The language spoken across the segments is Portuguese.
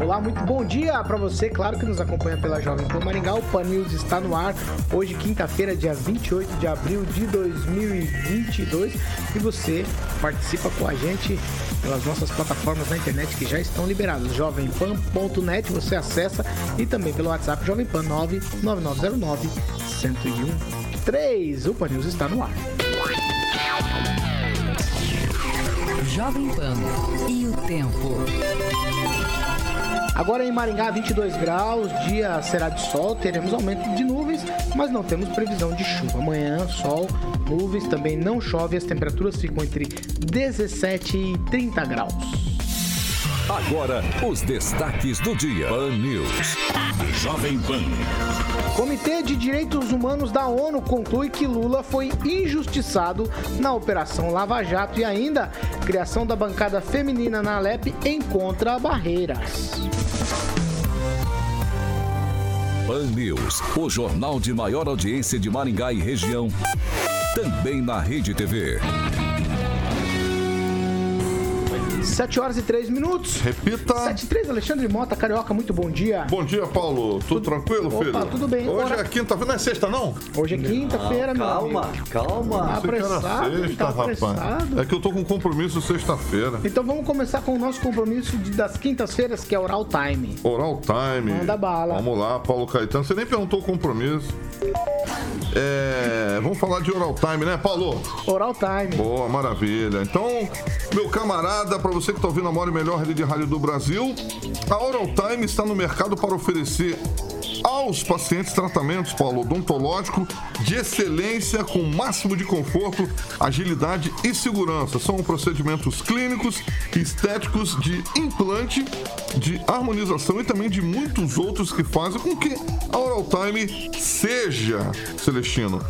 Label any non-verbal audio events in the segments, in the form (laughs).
Olá, muito bom dia para você, claro que nos acompanha pela Jovem Pan Maringá. O Pan News está no ar hoje, quinta-feira, dia 28 de abril de 2022. E você participa com a gente pelas nossas plataformas na internet que já estão liberadas. Jovempan.net você acessa e também pelo WhatsApp Jovem Pan 99909 1013. O Pan News está no ar. Jovem Pan e o tempo. Agora em Maringá, 22 graus, dia será de sol, teremos aumento de nuvens, mas não temos previsão de chuva. Amanhã, sol, nuvens, também não chove, as temperaturas ficam entre 17 e 30 graus. Agora, os destaques do dia. Pan News. Jovem Pan. Comitê de Direitos Humanos da ONU conclui que Lula foi injustiçado na Operação Lava Jato e ainda criação da bancada feminina na Alep encontra barreiras. Pan News, o jornal de maior audiência de Maringá e região. Também na Rede TV. 7 horas e 3 minutos. Repita. 7 e 3, Alexandre Mota, Carioca, muito bom dia. Bom dia, Paulo. Tudo, tranquilo, Opa, filho? tudo bem. Hoje Ora- é quinta-feira, não é sexta, não? Hoje é quinta-feira, meu calma, amigo. calma. Tá apressado, sexta, tá rapaz. apressado. É que eu tô com compromisso sexta-feira. Então vamos começar com o nosso compromisso de- das quintas-feiras, que é Oral Time. Oral Time. Manda bala. Vamos lá, Paulo Caetano. Você nem perguntou o compromisso. É, vamos falar de Oral Time, né, Paulo? Oral Time. Boa, maravilha. Então, meu camarada, para você que está ouvindo a maior e melhor rede de rádio do Brasil, a Oral Time está no mercado para oferecer aos pacientes tratamentos, Paulo, odontológico de excelência com máximo de conforto, agilidade e segurança. São procedimentos clínicos, estéticos de implante, de harmonização e também de muitos outros que fazem com que a Oral Time seja, Celestino,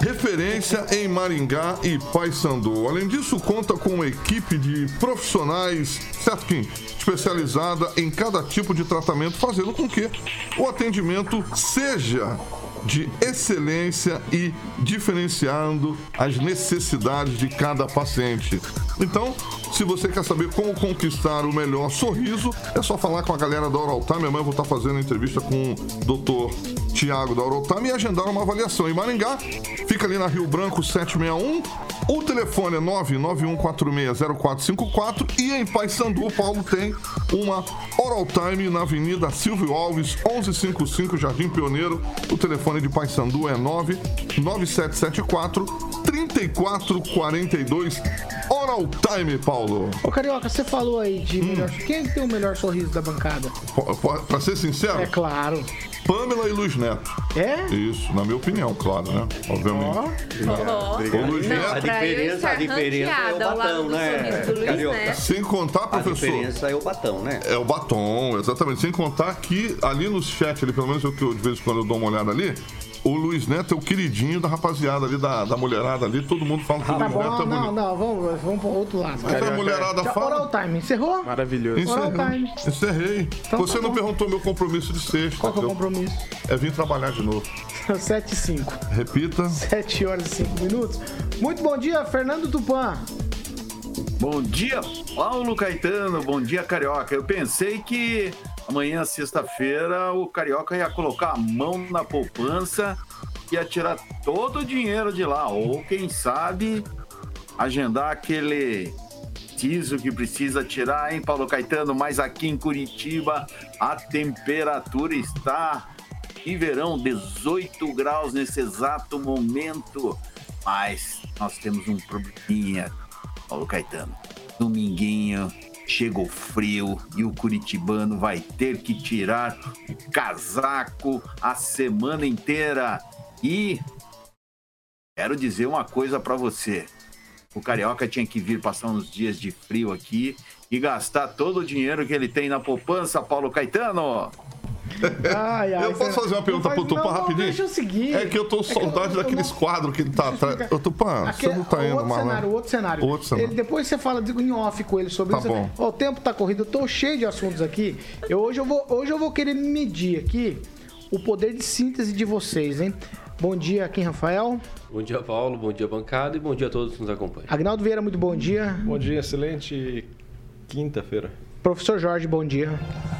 referência em Maringá e Paysandu. Além disso, conta com uma equipe de profissionais, certo, Kim? Especializada em cada tipo de tratamento, fazendo com que o atendimento seja de excelência e diferenciando as necessidades de cada paciente. Então, se você quer saber como conquistar o melhor sorriso, é só falar com a galera da Oral Time. Amanhã eu vou estar fazendo entrevista com o doutor Tiago da Oral Time e agendar uma avaliação. Em Maringá, fica ali na Rio Branco 761. O telefone é 991460454 e em Paysandu, o Paulo tem uma Oral Time na Avenida Silvio Alves, 1155 Jardim Pioneiro. O telefone de Paysandu é 99774 3442. Oral Time, Paulo. Ô, Carioca, você falou aí Hum. de melhor... Quem que tem o melhor sorriso da bancada? P- Pra ser sincero, É claro. Pamela e Luiz Neto. É? Isso, na minha opinião, claro, né? Obviamente. Obrigado. Ô, Luiz Não, Neto. a diferença, a diferença é o batão, né? Carioca. Sem contar, A professor. diferença é o batão, né? É o batom, exatamente. Sem contar que ali no chat, ali, pelo menos eu, de vez em quando eu dou uma olhada ali, o Luiz Neto é o queridinho da rapaziada ali, da, da mulherada ali. Todo mundo fala que o Tá Luiz Neto bom, é não, bonito. não, vamos, vamos pro outro lado. Mas a mulherada Já, fala. Oral Time, encerrou? Maravilhoso. Oral Encerrei. Time. Encerrei. Então Você tá não bom. perguntou meu compromisso de sexta. Qual que é o Eu- compromisso? É vir trabalhar de novo. (laughs) 7 e 5. Repita. 7 horas e 5 minutos. Muito bom dia, Fernando Tupan. Bom dia, Paulo Caetano. Bom dia, Carioca. Eu pensei que amanhã, sexta-feira, o Carioca ia colocar a mão na poupança e ia tirar todo o dinheiro de lá. Ou, quem sabe, agendar aquele tiso que precisa tirar, hein, Paulo Caetano? Mas aqui em Curitiba, a temperatura está em verão, 18 graus nesse exato momento. Mas nós temos um probleminha, Paulo Caetano. Dominguinho, chega o frio e o curitibano vai ter que tirar o casaco a semana inteira. E quero dizer uma coisa para você. o Carioca tinha que vir passar uns dias de frio aqui e gastar todo o dinheiro que ele tem na poupança, Paulo Caetano. Ai, ai, eu posso fazer uma pergunta faz, pro Tupã não, rapidinho? Deixa eu seguir. É que eu tô é saudade eu, daqueles quadros que ele tá atrás. Ô, Tupã, você não tá indo cenário, lá. Outro cenário, outro cenário. Ele, depois você fala de, em off com ele sobre tá isso. Bom. o tempo tá corrido, eu tô cheio de assuntos aqui. Eu, hoje, eu vou, hoje eu vou querer medir aqui o poder de síntese de vocês, hein? Bom dia, aqui Rafael. Bom dia, Paulo. Bom dia, bancada. E bom dia a todos que nos acompanham. Agnaldo Vieira, muito bom dia. Bom dia, excelente quinta-feira. Professor Jorge, bom dia.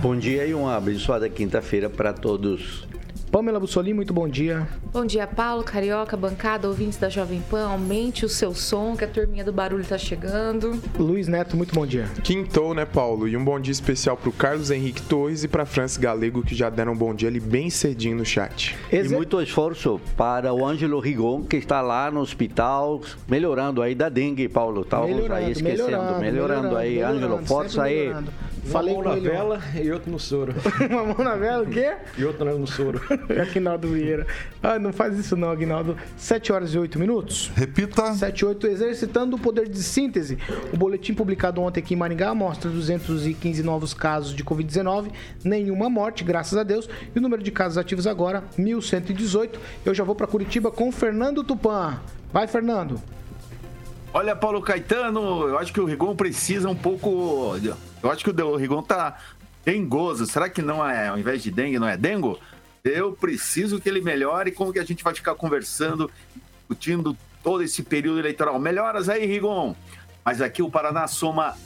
Bom dia e uma abençoada quinta-feira para todos. Pamela Bussolini, muito bom dia. Bom dia, Paulo, Carioca, bancada, ouvintes da Jovem Pan. Aumente o seu som, que a turminha do barulho está chegando. Luiz Neto, muito bom dia. Quintou, né, Paulo? E um bom dia especial para o Carlos Henrique Torres e para Francis Galego, que já deram um bom dia ali bem cedinho no chat. E muito esforço para o Ângelo Rigon, que está lá no hospital, melhorando aí da dengue, Paulo. Estávamos aí esquecendo. Melhorando, melhorando, melhorando aí. Ângelo, força aí. Falei uma mão na vela e outro no soro. (laughs) uma mão na vela, o quê? E outro no soro. (laughs) Aguinaldo Vieira. Ah, não faz isso não, Aguinaldo. 7 horas e 8 minutos. Repita. 7 e 8, exercitando o poder de síntese. O boletim publicado ontem aqui em Maringá mostra 215 novos casos de Covid-19, nenhuma morte, graças a Deus. E o número de casos ativos agora, 1.118. Eu já vou para Curitiba com Fernando Tupan. Vai, Fernando. Olha, Paulo Caetano, eu acho que o Rigon precisa um pouco. Eu acho que o Rigon tá dengoso. Será que não é, ao invés de dengue, não é dengo? Eu preciso que ele melhore. Como que a gente vai ficar conversando, discutindo todo esse período eleitoral? Melhoras aí, Rigon. Mas aqui o Paraná soma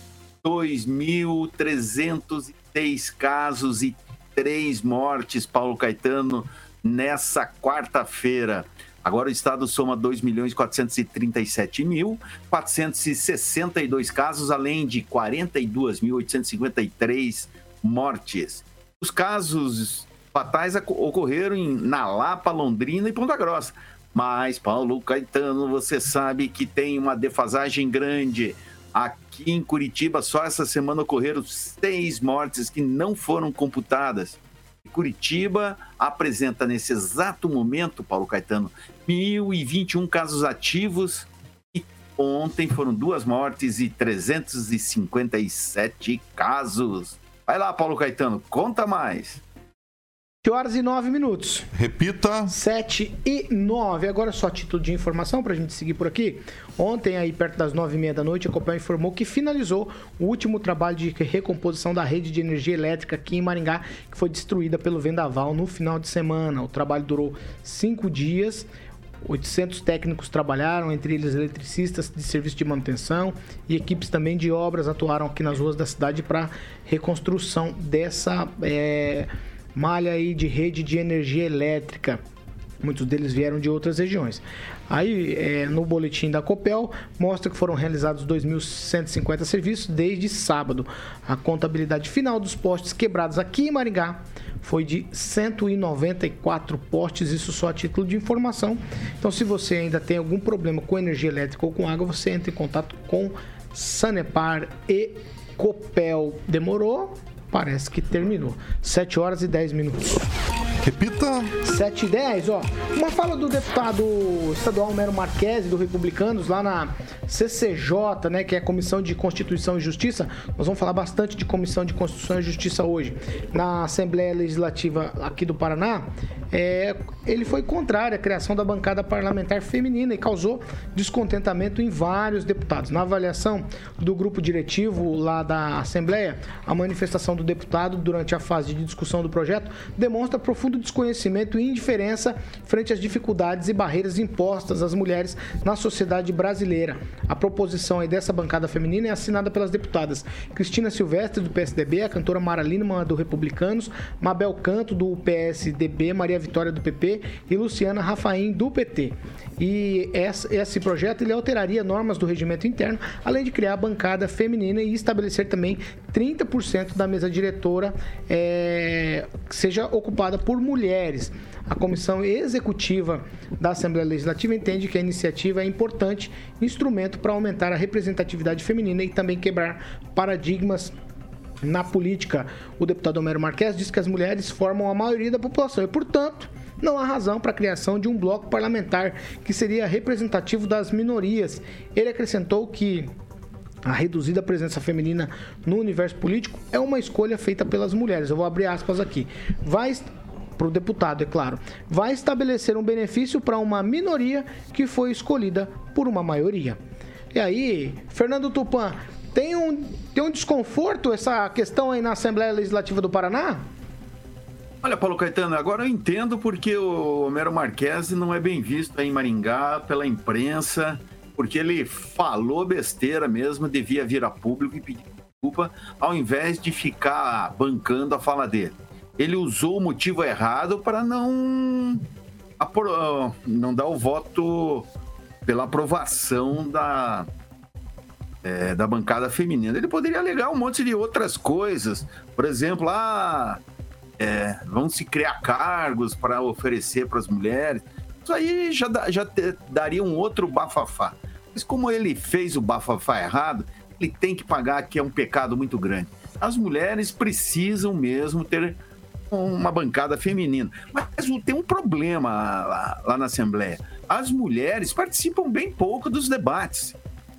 2.306 casos e três mortes, Paulo Caetano, nessa quarta-feira. Agora o estado soma 2.437.462 casos, além de 42.853 mortes. Os casos fatais ocorreram em, na Lapa, Londrina e Ponta Grossa. Mas, Paulo Caetano, você sabe que tem uma defasagem grande. Aqui em Curitiba, só essa semana ocorreram seis mortes que não foram computadas. Curitiba apresenta nesse exato momento, Paulo Caetano, 1.021 casos ativos e ontem foram duas mortes e 357 casos. Vai lá, Paulo Caetano, conta mais. 7 horas e 9 minutos. Repita. 7 e 9. Agora só título de informação para a gente seguir por aqui. Ontem, aí perto das 9 e meia da noite, a Copel informou que finalizou o último trabalho de recomposição da rede de energia elétrica aqui em Maringá, que foi destruída pelo vendaval no final de semana. O trabalho durou cinco dias. 800 técnicos trabalharam, entre eles eletricistas de serviço de manutenção e equipes também de obras atuaram aqui nas ruas da cidade para reconstrução dessa. É malha aí de rede de energia elétrica. Muitos deles vieram de outras regiões. Aí, é, no boletim da Copel, mostra que foram realizados 2.150 serviços desde sábado. A contabilidade final dos postes quebrados aqui em Maringá foi de 194 postes, isso só a título de informação. Então, se você ainda tem algum problema com energia elétrica ou com água, você entra em contato com Sanepar e Copel. Demorou? parece que terminou. 7 horas e 10 minutos. Repita. 7 e 10, ó. Uma fala do deputado estadual Mero Marques, do Republicanos, lá na CCJ, né, que é a Comissão de Constituição e Justiça. Nós vamos falar bastante de Comissão de Constituição e Justiça hoje. Na Assembleia Legislativa aqui do Paraná, é, ele foi contrário à criação da bancada parlamentar feminina e causou descontentamento em vários deputados. Na avaliação do grupo diretivo lá da Assembleia, a manifestação do deputado durante a fase de discussão do projeto demonstra profundo desconhecimento e indiferença frente às dificuldades e barreiras impostas às mulheres na sociedade brasileira. A proposição dessa bancada feminina é assinada pelas deputadas Cristina Silvestre, do PSDB, a cantora Mara Lineman, do Republicanos, Mabel Canto, do PSDB, Maria Vitória, do PP e Luciana Rafaim, do PT. E esse projeto ele alteraria normas do regimento interno, além de criar a bancada feminina e estabelecer também 30% da mesa diretora é, seja ocupada por mulheres. A comissão executiva da Assembleia Legislativa entende que a iniciativa é importante instrumento para aumentar a representatividade feminina e também quebrar paradigmas na política. O deputado Homero Marques diz que as mulheres formam a maioria da população e, portanto, não há razão para a criação de um bloco parlamentar que seria representativo das minorias. Ele acrescentou que a reduzida presença feminina no universo político é uma escolha feita pelas mulheres. Eu vou abrir aspas aqui. Vai para o deputado, é claro, vai estabelecer um benefício para uma minoria que foi escolhida por uma maioria. E aí, Fernando Tupan, tem um, tem um desconforto essa questão aí na Assembleia Legislativa do Paraná? Olha, Paulo Caetano, agora eu entendo porque o Homero Marques não é bem visto em Maringá pela imprensa, porque ele falou besteira mesmo, devia vir a público e pedir desculpa, ao invés de ficar bancando a fala dele. Ele usou o motivo errado para não, não dar o voto pela aprovação da, é, da bancada feminina. Ele poderia alegar um monte de outras coisas. Por exemplo, ah, é, vão se criar cargos para oferecer para as mulheres. Isso aí já, já te, daria um outro bafafá. Mas como ele fez o bafafá errado, ele tem que pagar, que é um pecado muito grande. As mulheres precisam mesmo ter uma bancada feminina. Mas tem um problema lá, lá na Assembleia. As mulheres participam bem pouco dos debates.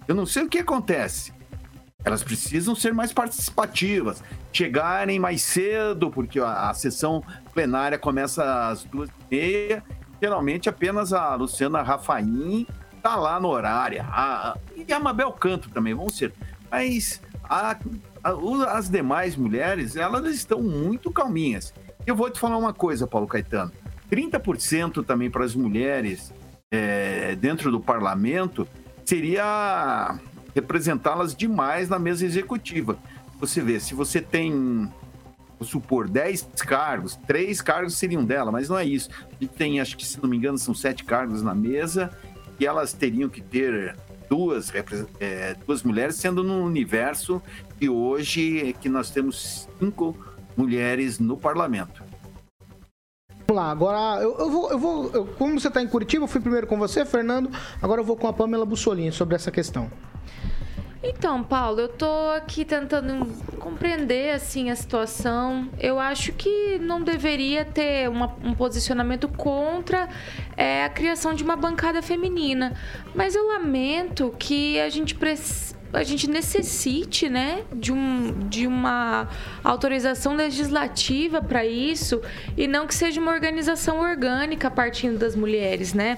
Eu não sei o que acontece. Elas precisam ser mais participativas, chegarem mais cedo, porque a, a sessão plenária começa às duas e meia. Geralmente apenas a Luciana Rafaim está lá no horário. A, e a Mabel Canto também, vão ser. Mas a, as demais mulheres, elas estão muito calminhas. Eu vou te falar uma coisa, Paulo Caetano. 30% também para as mulheres é, dentro do parlamento seria representá-las demais na mesa executiva. Você vê, se você tem, vou supor, 10 cargos, três cargos seriam dela, mas não é isso. Gente tem, acho que se não me engano, são sete cargos na mesa e elas teriam que ter duas, é, duas mulheres, sendo num universo que hoje que nós temos cinco mulheres no parlamento. Vamos lá, agora eu, eu vou, eu vou eu, como você está em Curitiba, eu fui primeiro com você, Fernando, agora eu vou com a Pamela Bussolini sobre essa questão. Então, Paulo, eu tô aqui tentando compreender assim a situação. Eu acho que não deveria ter uma, um posicionamento contra é, a criação de uma bancada feminina, mas eu lamento que a gente a gente necessite, né, de, um, de uma autorização legislativa para isso e não que seja uma organização orgânica partindo das mulheres, né?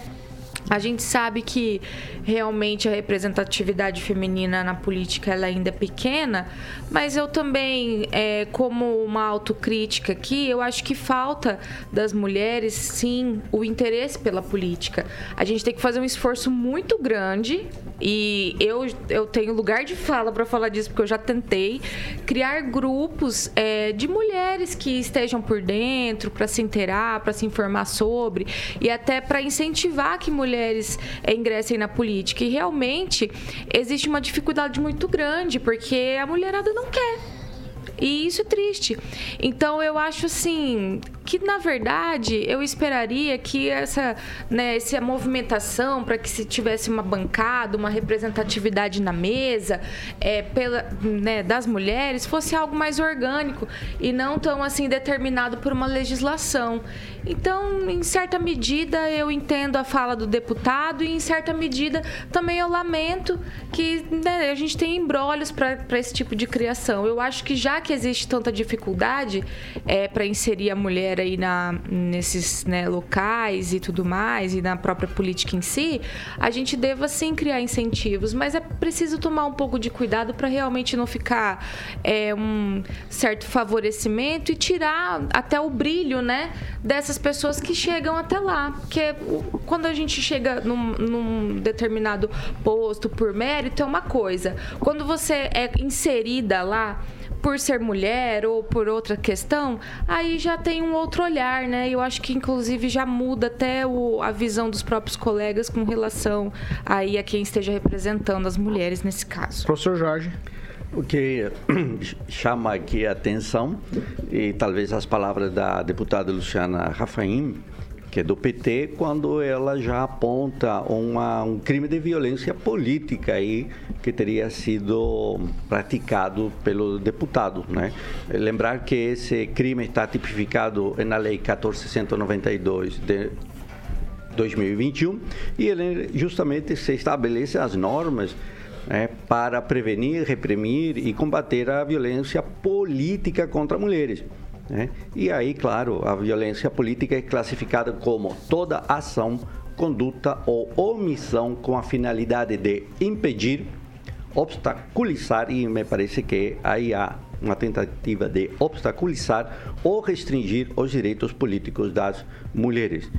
A gente sabe que realmente a representatividade feminina na política ela ainda é pequena, mas eu também, é, como uma autocrítica aqui, eu acho que falta das mulheres, sim, o interesse pela política. A gente tem que fazer um esforço muito grande e eu, eu tenho lugar de fala para falar disso, porque eu já tentei criar grupos é, de mulheres que estejam por dentro para se inteirar, para se informar sobre e até para incentivar que mulheres é, ingressem na política. E realmente existe uma dificuldade muito grande, porque a mulherada não quer. E isso é triste. Então eu acho assim que na verdade eu esperaria que essa, né, essa movimentação para que se tivesse uma bancada, uma representatividade na mesa é, pela, né, das mulheres fosse algo mais orgânico e não tão assim determinado por uma legislação. Então, em certa medida, eu entendo a fala do deputado e, em certa medida, também eu lamento que né, a gente tem embrólios para esse tipo de criação. Eu acho que já que existe tanta dificuldade é, para inserir a mulher aí na, nesses né, locais e tudo mais, e na própria política em si, a gente deva sim criar incentivos, mas é preciso tomar um pouco de cuidado para realmente não ficar é, um certo favorecimento e tirar até o brilho né, dessas essas pessoas que chegam até lá. Porque quando a gente chega num, num determinado posto por mérito, é uma coisa. Quando você é inserida lá, por ser mulher ou por outra questão, aí já tem um outro olhar, né? Eu acho que inclusive já muda até o, a visão dos próprios colegas com relação aí a quem esteja representando as mulheres nesse caso. Professor Jorge. O que (clears throat) chama aqui a atenção, e talvez as palavras da deputada Luciana Rafaim, que é do PT, quando ela já aponta uma, um crime de violência política aí que teria sido praticado pelo deputado, né? Lembrar que esse crime está tipificado na lei 1492 de 2021 e ele justamente se estabelece as normas né, para prevenir, reprimir e combater a violência política contra mulheres. Né? E aí, claro, a violência política é classificada como toda ação, conduta ou omissão com a finalidade de impedir, obstaculizar, e me parece que aí há uma tentativa de obstaculizar ou restringir os direitos políticos das mulheres.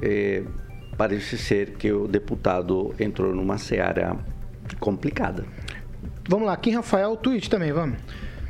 É, parece ser que o deputado entrou numa seara complicada. Vamos lá, aqui Rafael, tweet também, vamos.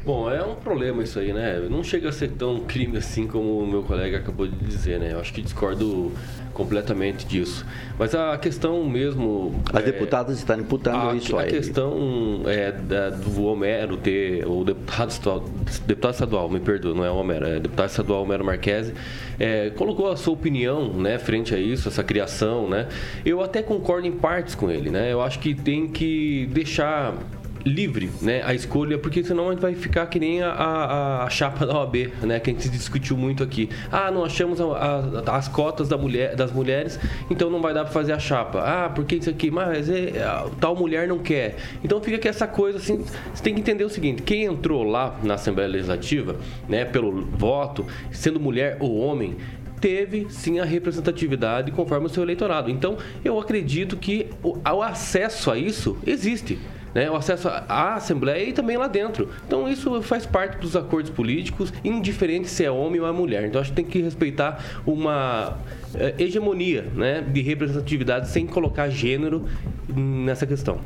Bom, é um problema isso aí, né? Não chega a ser tão crime assim como o meu colega acabou de dizer, né? Eu acho que discordo completamente disso. Mas a questão mesmo. As é, deputadas estão imputando a, isso a, a questão é, da, do Homero ter. O deputado estadual, deputado estadual, me perdoa, não é o Homero, é deputado estadual Homero Marquesi, é, colocou a sua opinião né, frente a isso, essa criação, né? Eu até concordo em partes com ele, né? Eu acho que tem que deixar livre, né, a escolha, porque senão a gente vai ficar que nem a, a, a chapa da OAB, né, que a gente discutiu muito aqui. Ah, não achamos a, a, as cotas da mulher, das mulheres, então não vai dar para fazer a chapa. Ah, porque isso aqui, mas é, tal mulher não quer. Então fica que essa coisa assim, você tem que entender o seguinte, quem entrou lá na Assembleia Legislativa, né, pelo voto, sendo mulher ou homem, teve sim a representatividade conforme o seu eleitorado. Então, eu acredito que o, o acesso a isso existe né, o acesso à Assembleia e também lá dentro. Então isso faz parte dos acordos políticos, indiferente se é homem ou é mulher. Então acho que tem que respeitar uma é, hegemonia né, de representatividade sem colocar gênero nessa questão.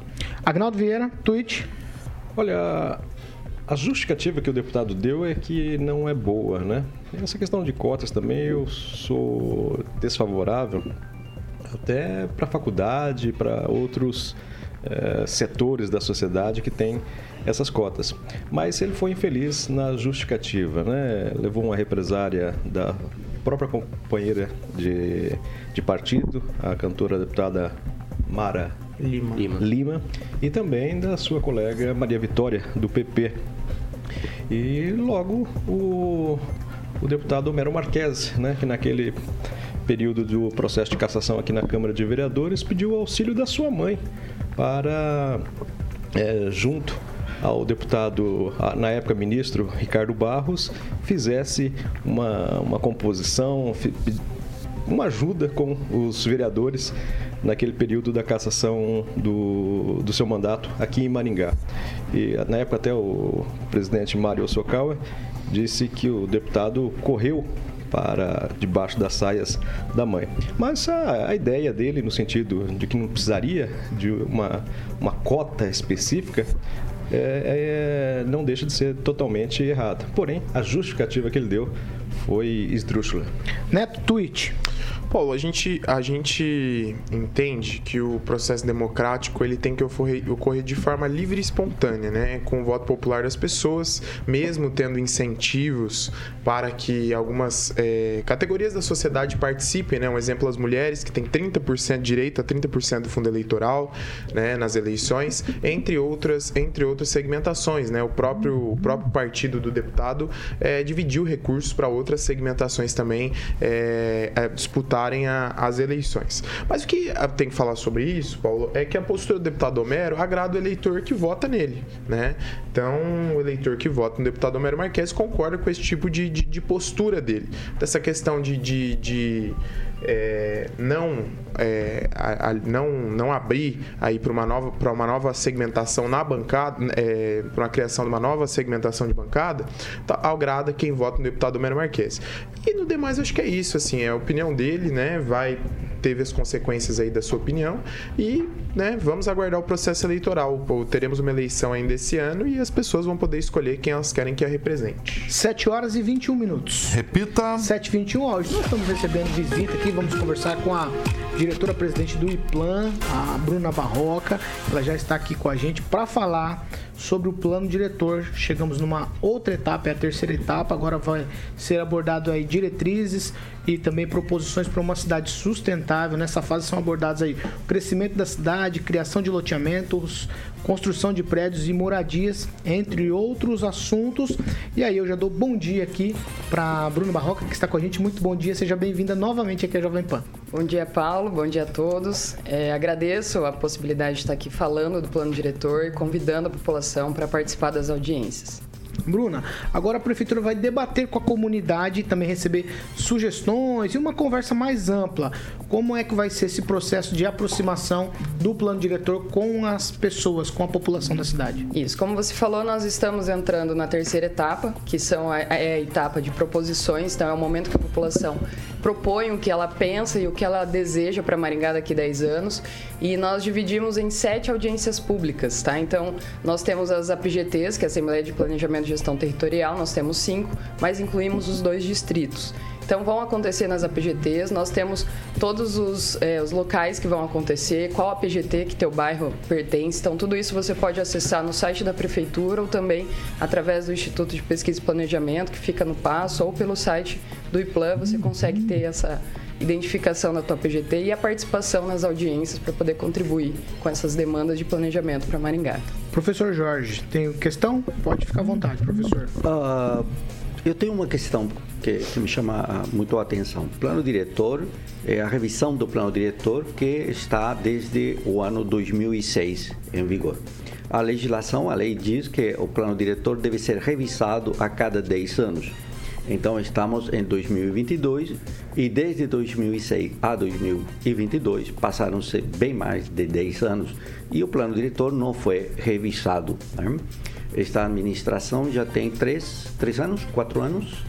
Agnaldo Vieira, tweet. Olha, a justificativa que o deputado deu é que não é boa, né? Essa questão de cotas também eu sou desfavorável até para a faculdade, para outros eh, setores da sociedade que tem essas cotas. Mas ele foi infeliz na justificativa, né? Levou uma represária da própria companheira de, de partido, a cantora deputada Mara Lima. Lima. Lima, e também da sua colega Maria Vitória, do PP. E logo o, o deputado Homero Marques, né, que naquele período do processo de cassação aqui na Câmara de Vereadores pediu o auxílio da sua mãe para, é, junto ao deputado, na época ministro Ricardo Barros, fizesse uma, uma composição, uma ajuda com os vereadores naquele período da cassação do, do seu mandato aqui em Maringá. E na época até o presidente Mário Sokawa disse que o deputado correu para debaixo das saias da mãe. Mas a, a, ideia dele, no sentido de que não precisaria de uma, uma cota específica, é, é, não deixa de ser totalmente errada. Porém, a justificativa que ele deu foi esdrúxula. Neto, tweet. Paulo, a gente, a gente entende que o processo democrático ele tem que ocorrer, ocorrer de forma livre e espontânea, né? com o voto popular das pessoas, mesmo tendo incentivos para que algumas é, categorias da sociedade participem. Né? Um exemplo, as mulheres, que têm 30% de direito a 30% do fundo eleitoral né? nas eleições, entre outras, entre outras segmentações. Né? O, próprio, o próprio partido do deputado é, dividiu recursos para outras segmentações também é, é a, as eleições. Mas o que tem que falar sobre isso, Paulo, é que a postura do deputado Homero agrada o eleitor que vota nele, né? Então, o eleitor que vota no deputado Homero Marques concorda com esse tipo de, de, de postura dele. Dessa questão de, de, de é, não, é, a, a, não não abrir aí para uma nova para uma nova segmentação na bancada, é, para a criação de uma nova segmentação de bancada, tá, agrada quem vota no deputado Homero Marques. E no demais acho que é isso, assim, é a opinião dele, né? Vai teve as consequências aí da sua opinião e, né, vamos aguardar o processo eleitoral. Teremos uma eleição ainda esse ano e as pessoas vão poder escolher quem elas querem que a represente. 7 horas e 21 minutos. Repita. 7 e 21 hoje nós estamos recebendo visita aqui, vamos conversar com a diretora-presidente do IPLAN, a Bruna Barroca. Ela já está aqui com a gente para falar sobre o plano diretor. Chegamos numa outra etapa, é a terceira etapa. Agora vai ser abordado aí diretrizes e também proposições para uma cidade sustentável. Nessa fase são abordados aí o crescimento da cidade, criação de loteamentos, construção de prédios e moradias, entre outros assuntos. E aí eu já dou bom dia aqui para Bruno Barroca, que está com a gente. Muito bom dia, seja bem-vinda novamente aqui à Jovem Pan. Bom dia, Paulo. Bom dia a todos. É, agradeço a possibilidade de estar aqui falando do plano diretor e convidando a população para participar das audiências. Bruna, agora a prefeitura vai debater com a comunidade, também receber sugestões e uma conversa mais ampla. Como é que vai ser esse processo de aproximação do plano diretor com as pessoas, com a população da cidade? Isso, como você falou, nós estamos entrando na terceira etapa, que são a, é a etapa de proposições, então é o momento que a população propõe o que ela pensa e o que ela deseja para Maringá daqui a 10 anos. E nós dividimos em sete audiências públicas, tá? Então, nós temos as APGTs, que é a Assembleia de Planejamento e Gestão Territorial, nós temos cinco, mas incluímos os dois distritos. Então vão acontecer nas APGTs, nós temos todos os, é, os locais que vão acontecer, qual APGT que teu bairro pertence. Então tudo isso você pode acessar no site da prefeitura ou também através do Instituto de Pesquisa e Planejamento, que fica no Passo, ou pelo site do IPLAN, você consegue ter essa identificação da tua PGT e a participação nas audiências para poder contribuir com essas demandas de planejamento para Maringá. Professor Jorge, tem questão? Pode ficar à vontade, professor. Uh, eu tenho uma questão que, que, me chama muito a atenção. Plano diretor é a revisão do plano diretor que está desde o ano 2006 em vigor. A legislação, a lei diz que o plano diretor deve ser revisado a cada 10 anos. Então estamos em 2022 e desde 2006 a 2022 passaram-se bem mais de 10 anos e o plano diretor não foi revisado. Né? Esta administração já tem três, três anos, quatro anos.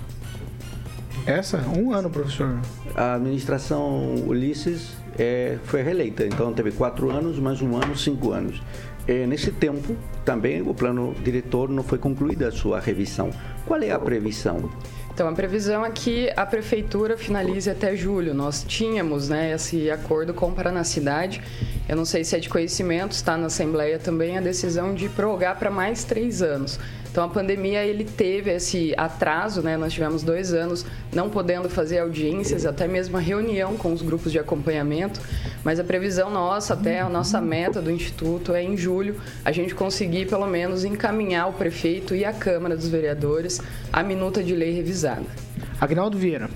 Essa? Um ano, professor. A administração Ulisses é, foi reeleita, então teve quatro anos, mais um ano, cinco anos. E nesse tempo, também o plano diretor não foi concluída a sua revisão. Qual é a previsão? Então, a previsão é que a prefeitura finalize até julho. Nós tínhamos né, esse acordo com o Cidade. Eu não sei se é de conhecimento, está na Assembleia também a decisão de prorrogar para mais três anos. Então a pandemia ele teve esse atraso, né? Nós tivemos dois anos não podendo fazer audiências, até mesmo a reunião com os grupos de acompanhamento. Mas a previsão nossa, até a nossa meta do Instituto é em julho a gente conseguir pelo menos encaminhar o prefeito e a Câmara dos Vereadores a minuta de lei revisada. Agnaldo Vieira.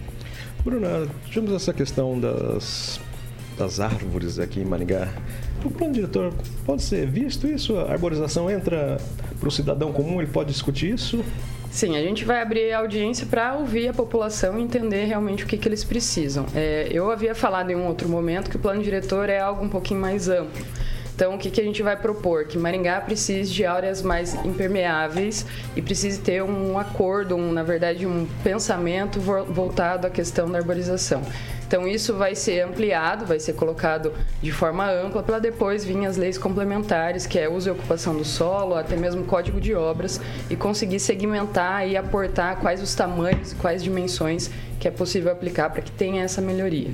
Bruna, tivemos essa questão das, das árvores aqui em Maringá. O plano diretor pode ser visto isso? A arborização entra para o cidadão comum, ele pode discutir isso? Sim, a gente vai abrir audiência para ouvir a população e entender realmente o que, que eles precisam. É, eu havia falado em um outro momento que o plano diretor é algo um pouquinho mais amplo. Então, o que, que a gente vai propor? Que Maringá precise de áreas mais impermeáveis e precise ter um acordo, um, na verdade, um pensamento voltado à questão da arborização. Então isso vai ser ampliado, vai ser colocado de forma ampla para depois vir as leis complementares, que é uso e ocupação do solo, até mesmo código de obras e conseguir segmentar e aportar quais os tamanhos e quais dimensões que é possível aplicar para que tenha essa melhoria.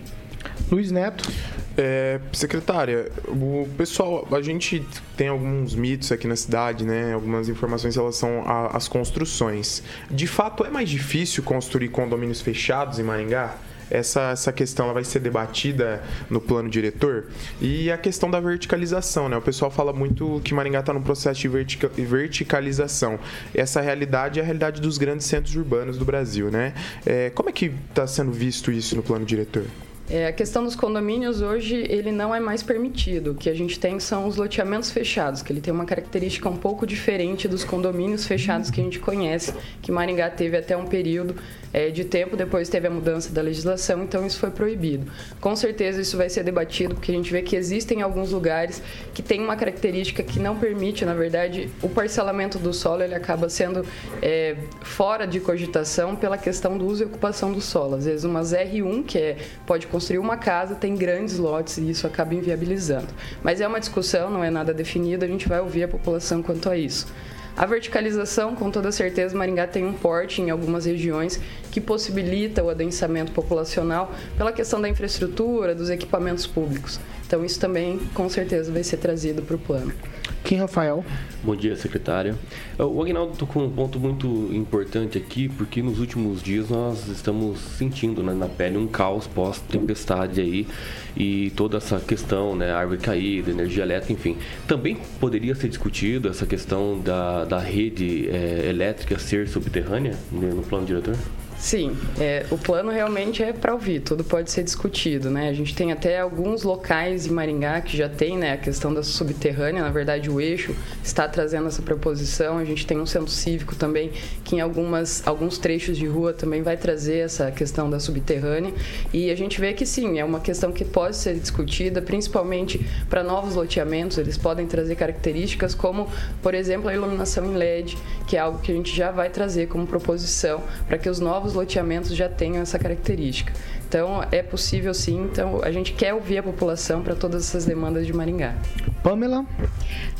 Luiz Neto. É, secretária, o pessoal, a gente tem alguns mitos aqui na cidade, né? Algumas informações em relação às construções. De fato, é mais difícil construir condomínios fechados em Maringá? essa, essa questão vai ser debatida no plano diretor. E a questão da verticalização, né? O pessoal fala muito que Maringá está num processo de vertica, verticalização. Essa realidade é a realidade dos grandes centros urbanos do Brasil, né? É, como é que está sendo visto isso no plano diretor? É, a questão dos condomínios hoje ele não é mais permitido. O que a gente tem são os loteamentos fechados, que ele tem uma característica um pouco diferente dos condomínios fechados que a gente conhece, que Maringá teve até um período é, de tempo, depois teve a mudança da legislação, então isso foi proibido. Com certeza isso vai ser debatido, porque a gente vê que existem alguns lugares que tem uma característica que não permite, na verdade, o parcelamento do solo ele acaba sendo é, fora de cogitação pela questão do uso e ocupação do solo. Às vezes umas R1, que é, pode construir uma casa, tem grandes lotes e isso acaba inviabilizando. Mas é uma discussão, não é nada definido, a gente vai ouvir a população quanto a isso. A verticalização, com toda certeza, Maringá tem um porte em algumas regiões que possibilita o adensamento populacional pela questão da infraestrutura, dos equipamentos públicos. Então isso também com certeza vai ser trazido para o plano. Kim Rafael. Bom dia, secretária. O Agnaldo tocou um ponto muito importante aqui, porque nos últimos dias nós estamos sentindo né, na pele um caos pós-tempestade aí e toda essa questão, né, árvore caída, energia elétrica, enfim. Também poderia ser discutido essa questão da, da rede é, elétrica ser subterrânea no plano diretor? Sim, é, o plano realmente é para ouvir, tudo pode ser discutido, né? A gente tem até alguns locais em Maringá que já tem né, a questão da subterrânea, na verdade o eixo está trazendo essa proposição, a gente tem um centro cívico também que em algumas, alguns trechos de rua também vai trazer essa questão da subterrânea e a gente vê que sim, é uma questão que pode ser discutida, principalmente para novos loteamentos, eles podem trazer características como, por exemplo, a iluminação em LED, que é algo que a gente já vai trazer como proposição para que os novos novos loteamentos já tenham essa característica. Então, é possível sim. Então, a gente quer ouvir a população para todas essas demandas de Maringá. Pamela?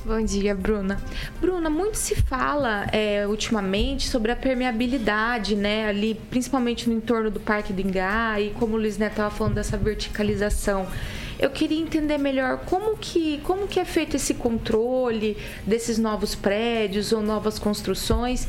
Bom dia, Bruna. Bruna, muito se fala é, ultimamente sobre a permeabilidade, né? Ali, principalmente no entorno do Parque do Ingá e como o Luiz Neto estava falando dessa verticalização. Eu queria entender melhor como que, como que é feito esse controle desses novos prédios ou novas construções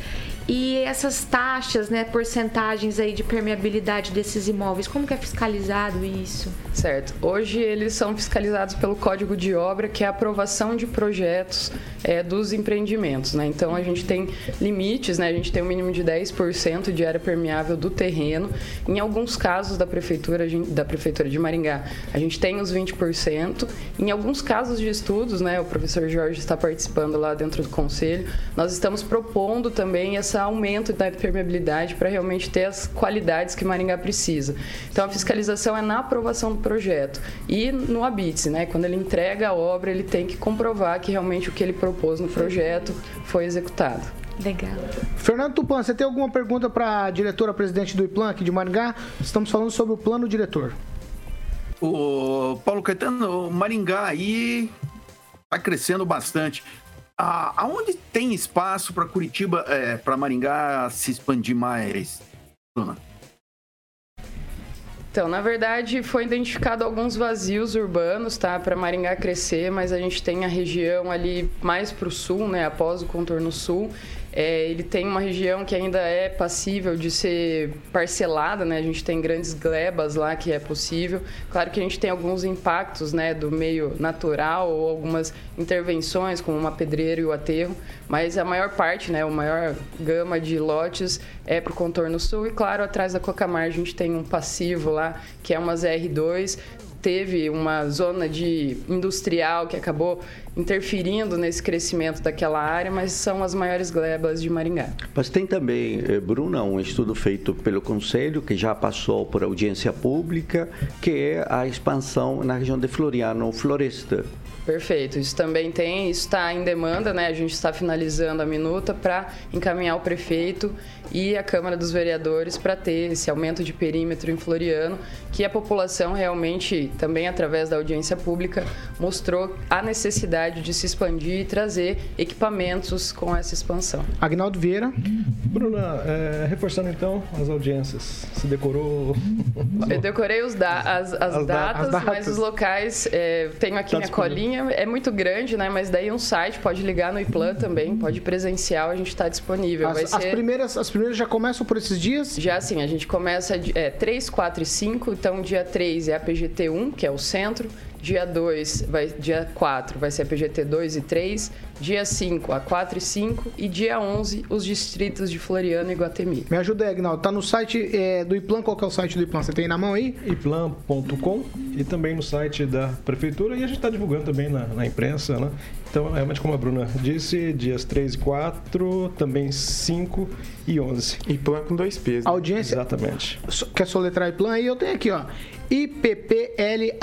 e essas taxas, né, porcentagens aí de permeabilidade desses imóveis, como que é fiscalizado isso? Certo. Hoje eles são fiscalizados pelo Código de Obra, que é a aprovação de projetos é, dos empreendimentos, né? Então a gente tem limites, né? A gente tem um mínimo de 10% de área permeável do terreno. Em alguns casos da prefeitura, da prefeitura de Maringá, a gente tem os 20%. Em alguns casos de estudos, né, o professor Jorge está participando lá dentro do conselho, nós estamos propondo também essa aumento da permeabilidade para realmente ter as qualidades que Maringá precisa. Então a fiscalização é na aprovação do projeto e no habite, né? Quando ele entrega a obra, ele tem que comprovar que realmente o que ele propôs no projeto foi executado. Legal. Fernando Tupan, você tem alguma pergunta para a diretora presidente do IPLAN aqui de Maringá? Estamos falando sobre o plano diretor. O Paulo Caetano, Maringá aí está crescendo bastante aonde tem espaço para Curitiba, é, para Maringá se expandir mais, Bruna? Então, na verdade, foi identificado alguns vazios urbanos, tá, para Maringá crescer, mas a gente tem a região ali mais para o sul, né, após o contorno sul, é, ele tem uma região que ainda é passível de ser parcelada, né? A gente tem grandes glebas lá que é possível. Claro que a gente tem alguns impactos, né, do meio natural ou algumas intervenções, como uma pedreira e o aterro, mas a maior parte, né, o maior gama de lotes é para o contorno sul e claro, atrás da Cocamar a gente tem um passivo lá, que é uma ZR2, teve uma zona de industrial que acabou interferindo nesse crescimento daquela área, mas são as maiores glebas de Maringá. Mas tem também, eh, Bruna, um estudo feito pelo Conselho, que já passou por audiência pública, que é a expansão na região de Floriano Floresta. Perfeito, isso também tem, isso está em demanda, né? A gente está finalizando a minuta para encaminhar o prefeito e a Câmara dos Vereadores para ter esse aumento de perímetro em Floriano, que a população realmente, também através da audiência pública, mostrou a necessidade de se expandir e trazer equipamentos com essa expansão. Agnaldo Vieira. Bruna, é, reforçando então as audiências, se decorou? Eu decorei os da as, as, as, datas, as, datas, mas os locais, é, tenho aqui tá minha colinha é muito grande, né? Mas daí um site pode ligar no iPlan também, pode presencial, a gente está disponível. As, ser... as, primeiras, as primeiras já começam por esses dias? Já sim, a gente começa é, 3, 4 e 5. Então, dia 3 é a PGT1, que é o centro. Dia 2, vai, dia 4 vai ser a PGT 2 e 3, dia 5 a 4 e 5 e dia 11 os distritos de Floriano e Guatemi. Me ajuda aí, Agnaldo. Tá no site é, do IPLAN, qual que é o site do IPLAN? Você tem na mão aí? iplan.com e também no site da prefeitura e a gente está divulgando também na, na, imprensa, né? Então, realmente, como a Bruna disse, dias 3 e 4, também 5 e 11. IPLAN com dois pesos. Audiência. Exatamente. Quer soletrar IPLAN aí? Eu tenho aqui, ó. IPPLAM.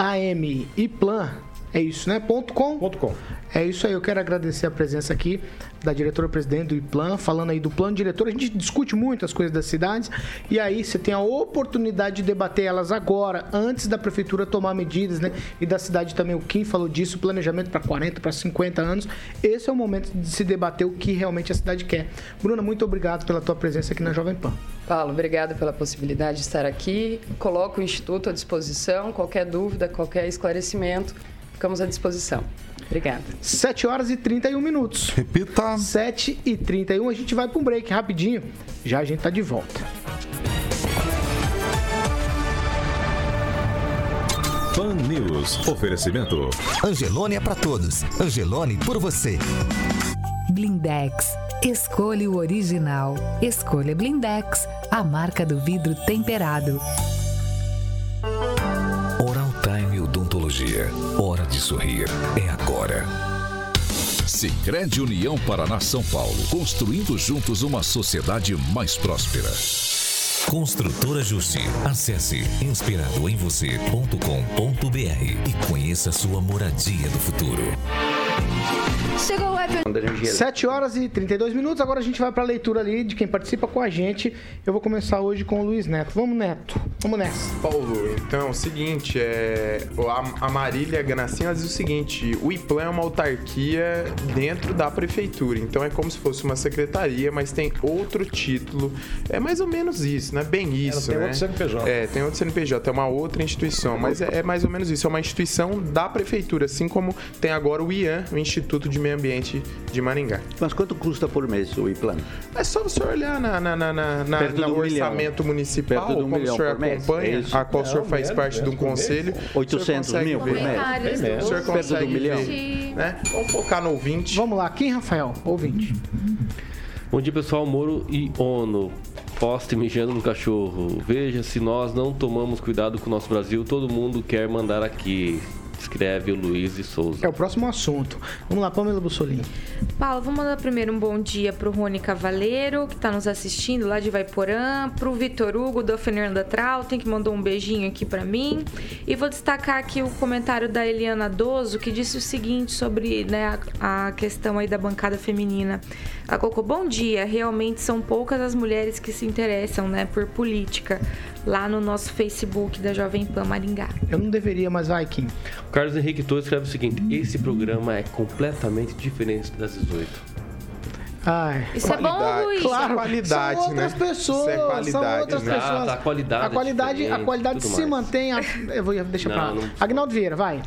IPLAN. É isso, né? Ponto com? Ponto com. É isso aí, eu quero agradecer a presença aqui da diretora-presidente do IPLAN, falando aí do plano diretor. A gente discute muito as coisas das cidades e aí você tem a oportunidade de debater elas agora, antes da prefeitura tomar medidas, né? E da cidade também, o Kim falou disso, planejamento para 40, para 50 anos. Esse é o momento de se debater o que realmente a cidade quer. Bruna, muito obrigado pela tua presença aqui na Jovem Pan. Paulo, obrigado pela possibilidade de estar aqui. Coloco o Instituto à disposição, qualquer dúvida, qualquer esclarecimento ficamos à disposição. Obrigada. 7 horas e 31 minutos. Repita. 7 e 31. A gente vai para um break rapidinho. Já a gente tá de volta. Pan News. Oferecimento. Angelone é para todos. Angelone por você. Blindex. Escolha o original. Escolha Blindex, a marca do vidro temperado. Odontologia. Hora de sorrir. É agora. Sicredi União Paraná São Paulo, construindo juntos uma sociedade mais próspera. Construtora Justi. Acesse inspiradoemvocê.com.br e conheça sua moradia do futuro. Chegou o Happy 7 horas e 32 minutos. Agora a gente vai para a leitura ali de quem participa com a gente. Eu vou começar hoje com o Luiz Neto. Vamos, Neto. Vamos nessa. Paulo, então, é o seguinte, é... a Marília Ganassinha diz o seguinte: o IPLAN é uma autarquia dentro da prefeitura. Então é como se fosse uma secretaria, mas tem outro título. É mais ou menos isso, né? Bem isso. tem né? outro CNPJ. É, tem outro CNPJ, é uma outra instituição. Mas é, é mais ou menos isso. É uma instituição da prefeitura, assim como tem agora o IAN, o Instituto de Meio Ambiente de Maringá. Mas quanto custa por mês o IPLAN? É só você olhar na, na, na, na, na no orçamento milhão. municipal, Perto como o senhor por mês, acompanha, é a qual o senhor Não, faz menos, parte de um mês. conselho. o senhor 800 consegue mil por mês. O senhor Perto do consegue milhão. ver, né? Vamos focar no ouvinte. Vamos lá. Quem, Rafael? Ouvinte. Bom dia, pessoal. Moro e ONU. Poste mijando no cachorro. Veja, se nós não tomamos cuidado com o nosso Brasil, todo mundo quer mandar aqui. Escreve o Luiz de Souza. É o próximo assunto. Vamos lá, Pamela Bussolini. Paulo, vamos mandar primeiro um bom dia pro Rony Cavaleiro, que tá nos assistindo lá de Vaiporã, pro Vitor Hugo, da Fernanda Trautem, que mandou um beijinho aqui pra mim. E vou destacar aqui o comentário da Eliana Doso, que disse o seguinte sobre né, a, a questão aí da bancada feminina. A colocou, bom dia, realmente são poucas as mulheres que se interessam né, por política lá no nosso Facebook da Jovem Pan Maringá. Eu não deveria, mas vai, Kim. O Carlos Henrique Torres escreve o seguinte: Esse programa é completamente diferente das 18. Ai. Isso é bom, Qualidade. Luiz? Claro. qualidade, são outras né? pessoas, Isso é são qualidade, outras né? pessoas. Ah, tá, a qualidade a qualidade, é a qualidade se mais. mantém. a- eu vou deixar pra lá. Não, não- Agnaldo Vieira, vai.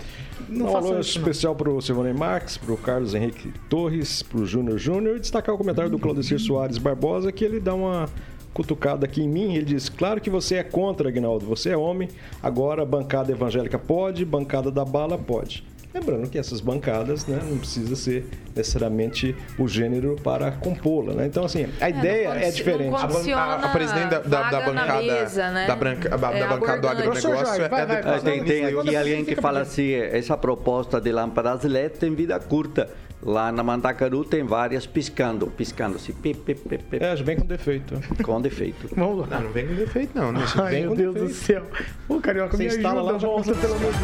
Não Um alô não. especial para o Silvane Marques, para o Carlos Henrique Torres, para o Júnior Júnior e destacar o comentário do Claudecir Soares Barbosa, que ele dá uma cutucada aqui em mim. Ele diz: Claro que você é contra, Agnaldo, você é homem, agora bancada evangélica pode, bancada da bala pode. Lembrando que essas bancadas né, não precisa ser necessariamente o gênero para compô-la. Né? Então, assim, a ideia não é diferente. A, a, a presidente da, da, da bancada mesa, né? da, branca, da, É, da bancada do agronegócio Jorge, é vai, a vai, deputada Ah, tem, tem Luiz aqui alguém que fala assim, essa proposta de lâmpadas LED tem vida curta. Lá na Mandacaru tem várias piscando, piscando assim, pip, pip, pip, pip, É, vem com defeito. com defeito. (laughs) Vamos lá. Não, não vem com defeito, não. né? Ai, vem meu Deus do defeito. céu. Ô, Carioca, Você me instala ajuda, lá, já usa. pelo amor de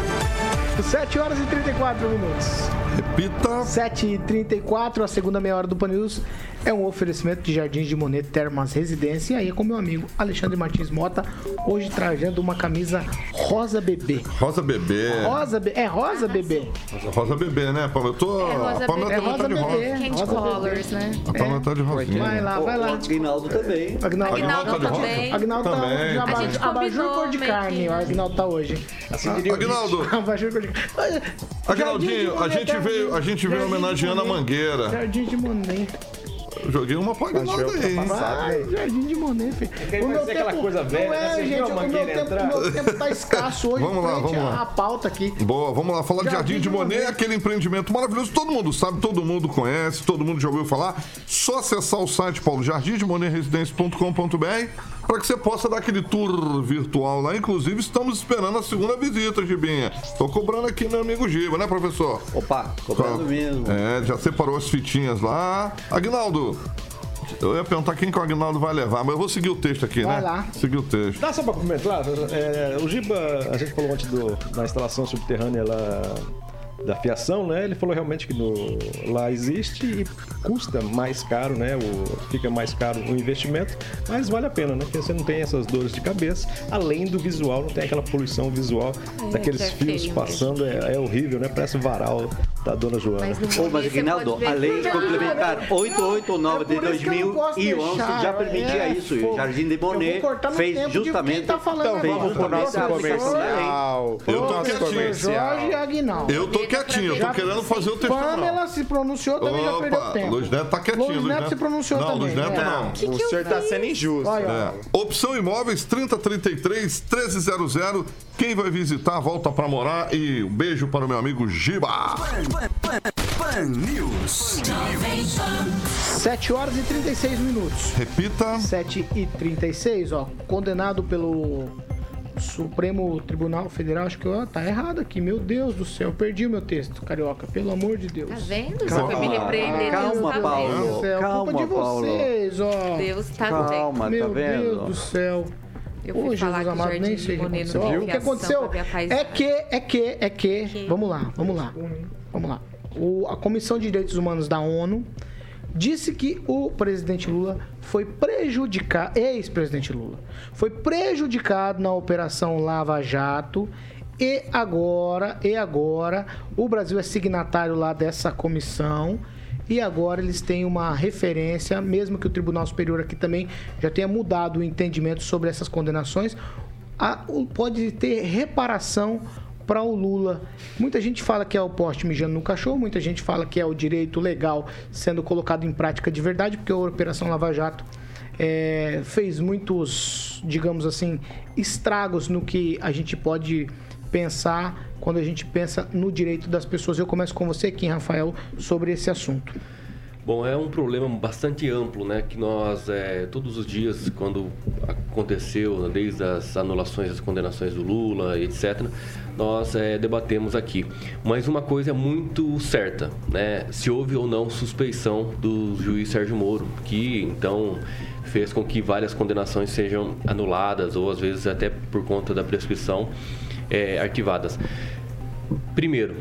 Deus. 7 horas e 34 minutos. Repita. 7 e 34 a segunda meia hora do Pan News é um oferecimento de Jardins de Monet Termas Residência. E aí é com meu amigo Alexandre Martins Mota, hoje trajando uma camisa rosa bebê. Rosa Bebê. Rosa be... É rosa bebê. Rosa Bebê, né, Pamela? Eu tô. É rosa a Pamela bebê. também tá de É rosa rosa. bebê. Candy rosa Colors, né? A Pamela tá de rosinha. Vai lá, vai lá. Aguinaldo também. Agnaldo, Agnaldo tá de rosa? também. Agnaldo tá Também. (laughs) de A gente abajur cor de carne. O né? Agnaldo tá hoje. Aguinaldo, Abajur cor de carne. Aguinaldinho, a gente veio, a gente veio homenageando a Mangueira. Jardim de Monet. Eu joguei uma pra Aguinaldo aí. Vai, Jardim de Monet, filho. aí vai ser aquela coisa velha, não né? é, Você gente, a o meu tempo, o meu tempo tá escasso hoje Vamos lá, vamos lá. à pauta aqui. Boa, vamos lá, falar de Jardim Jardim de Monet, Monet. aquele empreendimento maravilhoso, todo mundo sabe, todo mundo conhece, todo mundo já ouviu falar. Só acessar o site, Paulo, jardimdemonetresidencia.com.br para que você possa dar aquele tour virtual lá. Inclusive, estamos esperando a segunda visita, Gibinha. Tô cobrando aqui meu amigo Giba, né, professor? Opa, cobrando mesmo. É, já separou as fitinhas lá. Eu ia perguntar quem que o Aguinaldo vai levar, mas eu vou seguir o texto aqui, Vai né? lá. Seguir o texto. Dá só pra comentar? É, o Giba, a gente falou antes do, na instalação subterrânea lá da fiação, né? Ele falou realmente que no, lá existe e custa mais caro, né? O, fica mais caro o investimento, mas vale a pena, né? Porque você não tem essas dores de cabeça, além do visual, não tem aquela poluição visual daqueles é fios feio passando, é, é horrível, né? Parece varal da dona Joana. Mas, Ô, mas Aguinaldo, a lei complementar 889 de 2011 já permitia é, isso. O Jardim de Monet fez justamente... Tá falando então, vamos pro nosso comercial. Eu tô quietinho. Jorge Aguinaldo. Eu tô quietinho, eu tô querendo fazer o texto. Pamela se pronunciou, também já perdeu tempo. Luiz Neto tá quietinho. Luiz Neto se pronunciou também. Não, Luiz Neto não. O senhor tá sendo injusto. Opção Imóveis 3033 1300. Quem vai visitar, volta pra morar. E um beijo para o meu amigo Giba. Pan News. 7 horas e 36 minutos. Repita. 7 e 36, ó. Condenado pelo Supremo Tribunal Federal, acho que ó, tá errado aqui. Meu Deus do céu, perdi o meu texto, carioca, pelo amor de Deus. Tá vendo? Você foi me repreender. Calma, Deus Paulo. Tá calma, culpa de vocês, ó. Deus tá Calma, Meu tá vendo? Deus do céu. Eu fui Ô, falar Jesus amado, Jardim nem sei o que aconteceu. é que, é que, é que. Que? Vamos lá, vamos lá. Vamos lá. O, a Comissão de Direitos Humanos da ONU disse que o presidente Lula foi prejudicado, ex-presidente Lula, foi prejudicado na Operação Lava Jato e agora, e agora, o Brasil é signatário lá dessa comissão e agora eles têm uma referência, mesmo que o Tribunal Superior aqui também já tenha mudado o entendimento sobre essas condenações, a- pode ter reparação para o Lula. Muita gente fala que é o poste mijando no cachorro, muita gente fala que é o direito legal sendo colocado em prática de verdade, porque a Operação Lava Jato é, fez muitos, digamos assim, estragos no que a gente pode pensar quando a gente pensa no direito das pessoas. Eu começo com você aqui, Rafael, sobre esse assunto. Bom, é um problema bastante amplo, né? Que nós, é, todos os dias, quando aconteceu, desde as anulações, as condenações do Lula, etc., nós é, debatemos aqui. Mas uma coisa é muito certa, né? Se houve ou não suspeição do juiz Sérgio Moro, que então fez com que várias condenações sejam anuladas ou às vezes até por conta da prescrição é, arquivadas. Primeiro,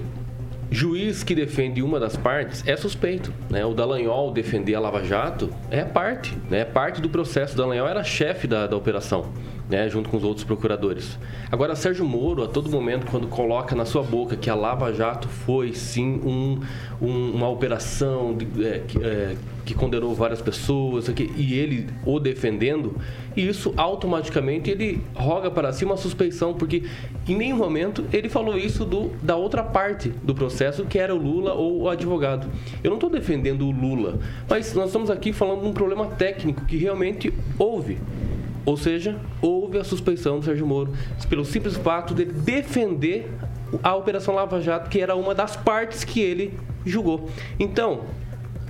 juiz que defende uma das partes é suspeito. Né? O Dallagnol defender a Lava Jato é parte, né? parte do processo. O Dallagnol era chefe da, da operação, né? junto com os outros procuradores. Agora, Sérgio Moro, a todo momento, quando coloca na sua boca que a Lava Jato foi sim um, um- uma operação de- é, que, é, que condenou várias pessoas, e ele o defendendo, isso automaticamente ele roga para si uma suspeição, porque em nenhum momento ele falou isso do, da outra parte do processo, que era o Lula ou o advogado. Eu não estou defendendo o Lula, mas nós estamos aqui falando de um problema técnico que realmente houve. Ou seja, houve a suspeição do Sérgio Moro pelo simples fato de defender a Operação Lava Jato, que era uma das partes que ele julgou. Então,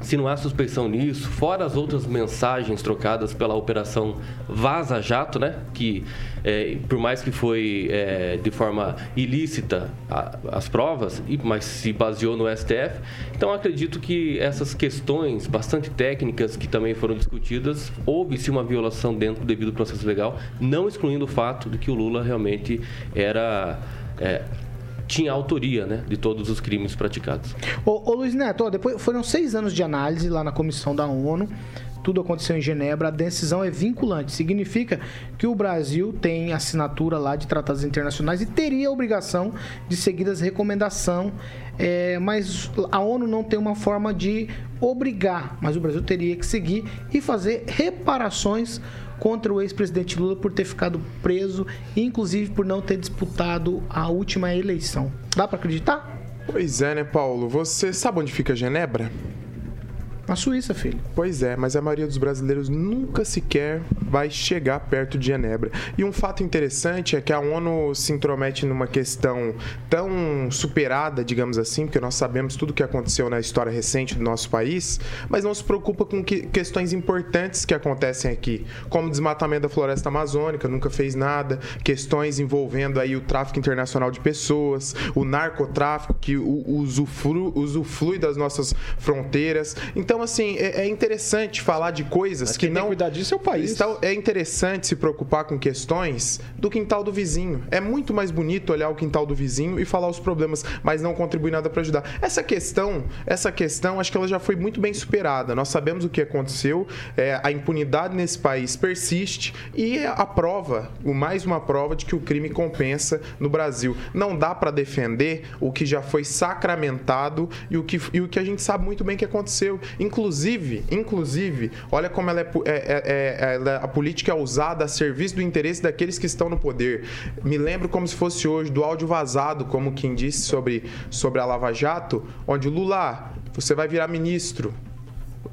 se não há suspeição nisso, fora as outras mensagens trocadas pela Operação Vaza Jato, né? Que, é, por mais que foi é, de forma ilícita a- as provas, mas se baseou no STF, então acredito que essas questões bastante técnicas que também foram discutidas, houve-se uma violação dentro do devido processo legal, não excluindo o fato de que o Lula realmente era... é, tinha autoria né, de todos os crimes praticados. Ô, ô Luiz Neto, ó, depois foram seis anos de análise lá na comissão da ONU. Tudo aconteceu em Genebra. A decisão é vinculante. Significa que o Brasil tem assinatura lá de tratados internacionais e teria a obrigação de seguir as recomendações. É, mas a ONU não tem uma forma de obrigar, mas o Brasil teria que seguir e fazer reparações contra o ex-presidente Lula por ter ficado preso, inclusive por não ter disputado a última eleição. Dá pra acreditar? Pois é, né, Paulo? Você sabe onde fica Genebra? Na Suíça, filho. Pois é, mas a maioria dos brasileiros nunca sequer vai chegar perto de Genebra. E um fato interessante é que a ONU se intromete numa questão tão superada, digamos assim, porque nós sabemos tudo o que aconteceu na história recente do nosso país, mas não se preocupa com que- questões importantes que acontecem aqui, como o desmatamento da floresta amazônica, nunca fez nada, questões envolvendo aí o tráfico internacional de pessoas, o narcotráfico que u- usufru- usuflui das nossas fronteiras. Então, Então, assim, é, é interessante falar de coisas Mas que não. cuidar disso é o país. Então, é interessante se preocupar com questões do quintal do vizinho. É muito mais bonito olhar o quintal do vizinho e falar os problemas, mas não contribuir nada para ajudar. Essa questão, essa questão, acho que ela já foi muito bem superada. Nós sabemos o que aconteceu, é, a impunidade nesse país persiste e a prova, o mais uma prova de que o crime compensa no Brasil. Não dá para defender o que já foi sacramentado e o que, e o que a gente sabe muito bem que aconteceu. Inclusive, inclusive, olha como ela é, é, é, é, a política é usada a serviço do interesse daqueles que estão no poder. Me lembro como se fosse hoje do áudio vazado, como quem disse sobre, sobre a Lava Jato, onde Lula, você vai virar ministro.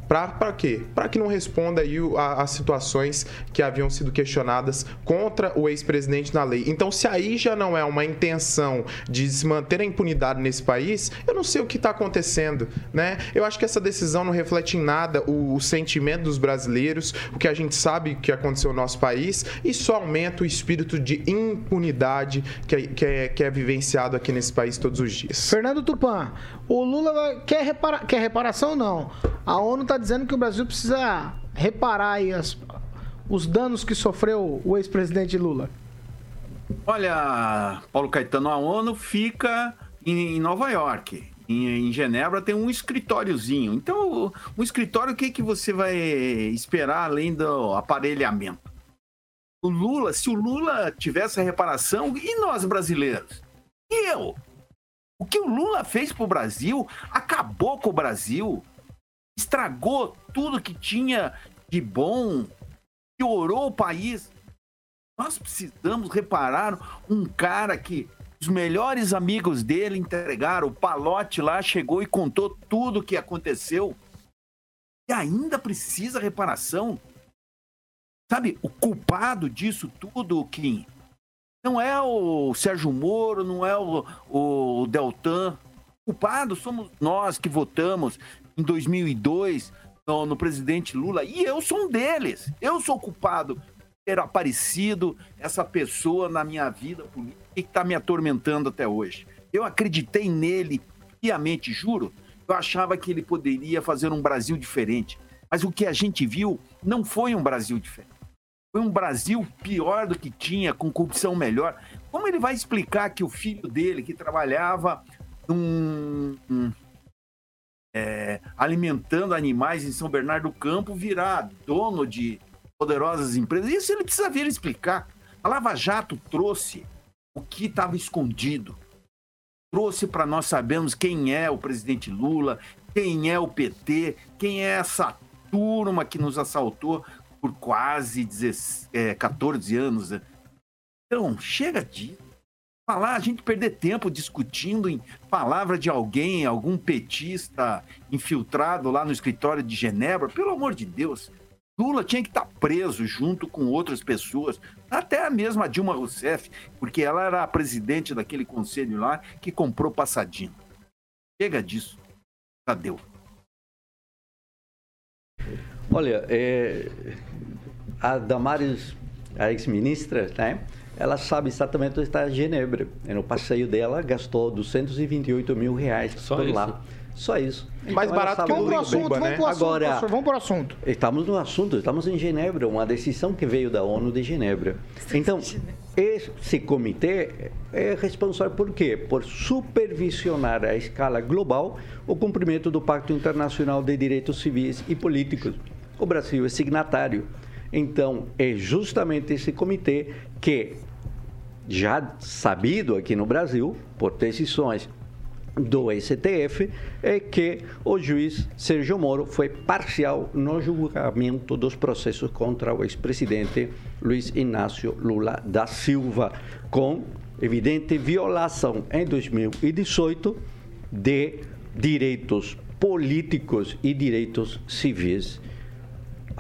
Para quê? Para que não responda aí as situações que haviam sido questionadas contra o ex-presidente na lei. Então, se aí já não é uma intenção de se manter a impunidade nesse país, eu não sei o que está acontecendo, né? Eu acho que essa decisão não reflete em nada o, o sentimento dos brasileiros, o que a gente sabe que aconteceu no nosso país, e só aumenta o espírito de impunidade que é, que é, que é vivenciado aqui nesse país todos os dias. Fernando Tupan, o Lula quer, repara, quer reparação não? A ONU está dizendo que o Brasil precisa reparar as, os danos que sofreu o ex-presidente Lula. Olha, Paulo Caetano, a ONU fica em, Nova York. Em, em, Genebra tem um escritóriozinho. Então, um escritório, o que, que você vai esperar além do aparelhamento? O Lula, se o Lula tivesse a reparação, e nós brasileiros? E eu? O que o Lula fez pro Brasil acabou com o Brasil estragou tudo que tinha de bom, piorou o país. Nós precisamos reparar um cara que os melhores amigos dele entregaram, o Palote lá chegou e contou tudo o que aconteceu. E ainda precisa reparação. Sabe, o culpado disso tudo, Kim, não é o Sérgio Moro, não é o, o Deltan. Culpado somos nós que votamos em 2002 no, no presidente Lula, e eu sou um deles. Eu sou culpado ter aparecido essa pessoa na minha vida política que está me atormentando até hoje. Eu acreditei nele piamente, juro. Eu achava que ele poderia fazer um Brasil diferente. Mas o que a gente viu não foi um Brasil diferente. Foi um Brasil pior do que tinha, com corrupção melhor. Como ele vai explicar que o filho dele, que trabalhava num, é, alimentando animais em São Bernardo do Campo virar dono de poderosas empresas. Isso ele precisa vir explicar. A Lava Jato trouxe o que estava escondido. Trouxe para nós sabermos quem é o presidente Lula, quem é o PT, quem é essa turma que nos assaltou por quase 14 é, anos. Né? Então, chega disso falar, a gente perder tempo discutindo em palavra de alguém, algum petista infiltrado lá no escritório de Genebra, pelo amor de Deus. Lula tinha que estar preso junto com outras pessoas, até a mesma Dilma Rousseff, porque ela era a presidente daquele conselho lá que comprou passadinho. Chega disso. Tadeu. Olha, é, a Damares, a ex-ministra, né? ela sabe exatamente onde está Genebra. No passeio dela, gastou 228 mil reais Só por isso. lá. Só isso. Mais então, barato que o Vamos assunto, vamos para o assunto, Agora, vamos para o assunto. Estamos no assunto, estamos em Genebra, uma decisão que veio da ONU de Genebra. Então, esse comitê é responsável por quê? Por supervisionar a escala global o cumprimento do Pacto Internacional de Direitos Civis e Políticos. O Brasil é signatário. Então, é justamente esse comitê que, já sabido aqui no Brasil, por decisões do STF, é que o juiz Sérgio Moro foi parcial no julgamento dos processos contra o ex-presidente Luiz Inácio Lula da Silva, com evidente violação em 2018 de direitos políticos e direitos civis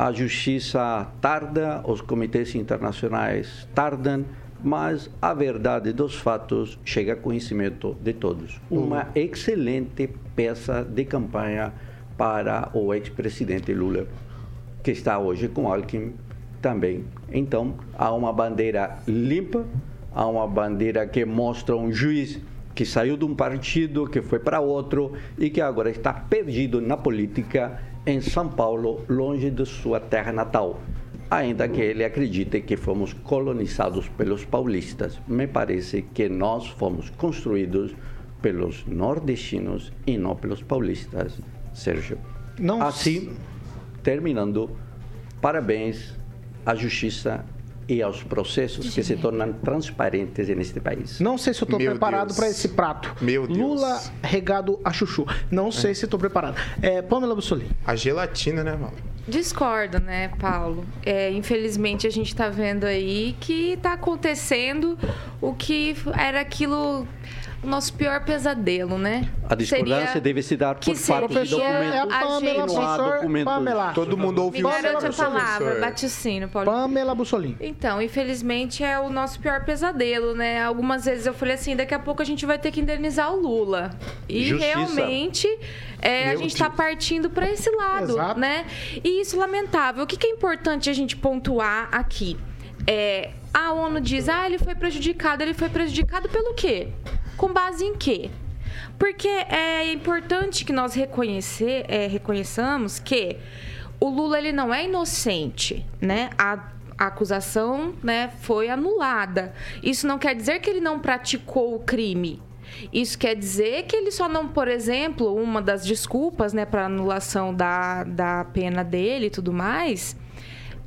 a justiça tarda, os comitês internacionais tardam, mas a verdade dos fatos chega a conhecimento de todos. Uma uhum. excelente peça de campanha para o ex-presidente Lula, que está hoje com Alckmin também. Então, há uma bandeira limpa, há uma bandeira que mostra um juiz que saiu de um partido, que foi para outro e que agora está perdido na política em São Paulo, longe de sua terra natal, ainda que ele acredite que fomos colonizados pelos paulistas. Me parece que nós fomos construídos pelos nordestinos e não pelos paulistas, Sérgio. Não... Assim, terminando, parabéns à justiça e aos processos que se tornam transparentes neste país. Não sei se eu estou preparado para esse prato. Meu Deus. Lula regado a chuchu. Não é. sei se estou preparado. É, Pamela Bussolini. A gelatina, né, Val? Discordo, né, Paulo? É, infelizmente a gente está vendo aí que está acontecendo o que era aquilo o nosso pior pesadelo, né? A discordância seria deve se dar por parte de documentos. É a Pamela, documentos. Pamela. Todo mundo ouviu Me garante a palavra, baticínio, Paulo. Pamela Bussolini. Então, infelizmente é o nosso pior pesadelo, né? Algumas vezes eu falei assim, daqui a pouco a gente vai ter que indenizar o Lula. E Justiça. realmente é, a gente está partindo para esse lado, Exato. né? E isso lamentável. O que, que é importante a gente pontuar aqui? É, a ONU diz, ah, ele foi prejudicado. Ele foi prejudicado pelo quê? Com base em quê? Porque é importante que nós reconhecer, é, reconheçamos que o Lula ele não é inocente, né? A, a acusação né, foi anulada. Isso não quer dizer que ele não praticou o crime. Isso quer dizer que ele só não, por exemplo, uma das desculpas né, para anulação da, da pena dele e tudo mais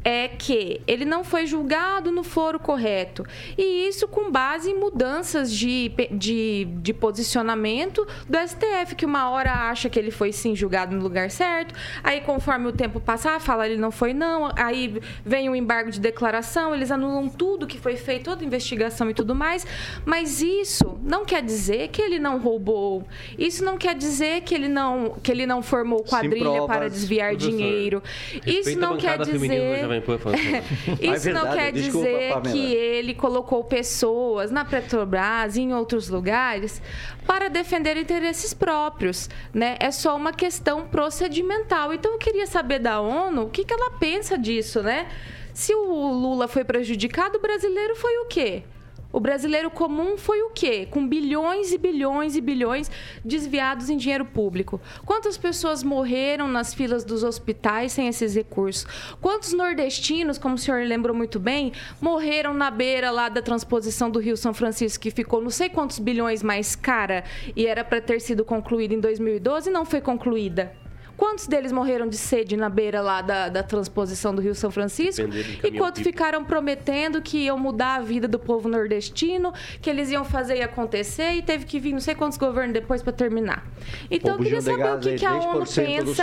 é que ele não foi julgado no foro correto. E isso com base em mudanças de, de, de posicionamento do STF, que uma hora acha que ele foi sim julgado no lugar certo, aí conforme o tempo passar, fala ele não foi não, aí vem o embargo de declaração, eles anulam tudo que foi feito, toda a investigação e tudo mais, mas isso não quer dizer que ele não roubou, isso não quer dizer que ele não, que ele não formou quadrilha para desviar dinheiro, isso não quer dizer Jovem Pan falando (laughs) Isso é não quer Desculpa, dizer Pamela. que ele colocou pessoas na Petrobras e em outros lugares para defender interesses próprios, né? É só uma questão procedimental. Então eu queria saber da ONU o que, que ela pensa disso, né? Se o Lula foi prejudicado, o brasileiro foi o quê? O brasileiro comum foi o quê? Com bilhões e bilhões e bilhões desviados em dinheiro público. Quantas pessoas morreram nas filas dos hospitais sem esses recursos? Quantos nordestinos, como o senhor lembrou muito bem, morreram na beira lá da transposição do Rio São Francisco, que ficou não sei quantos bilhões mais cara e era para ter sido concluída em 2012 e não foi concluída? Quantos deles morreram de sede na beira lá da, da transposição do Rio São Francisco? E quantos ficaram prometendo que iam mudar a vida do povo nordestino, que eles iam fazer e acontecer, e teve que vir não sei quantos governos depois para terminar. Então, eu queria saber o que, que a ONU pensa.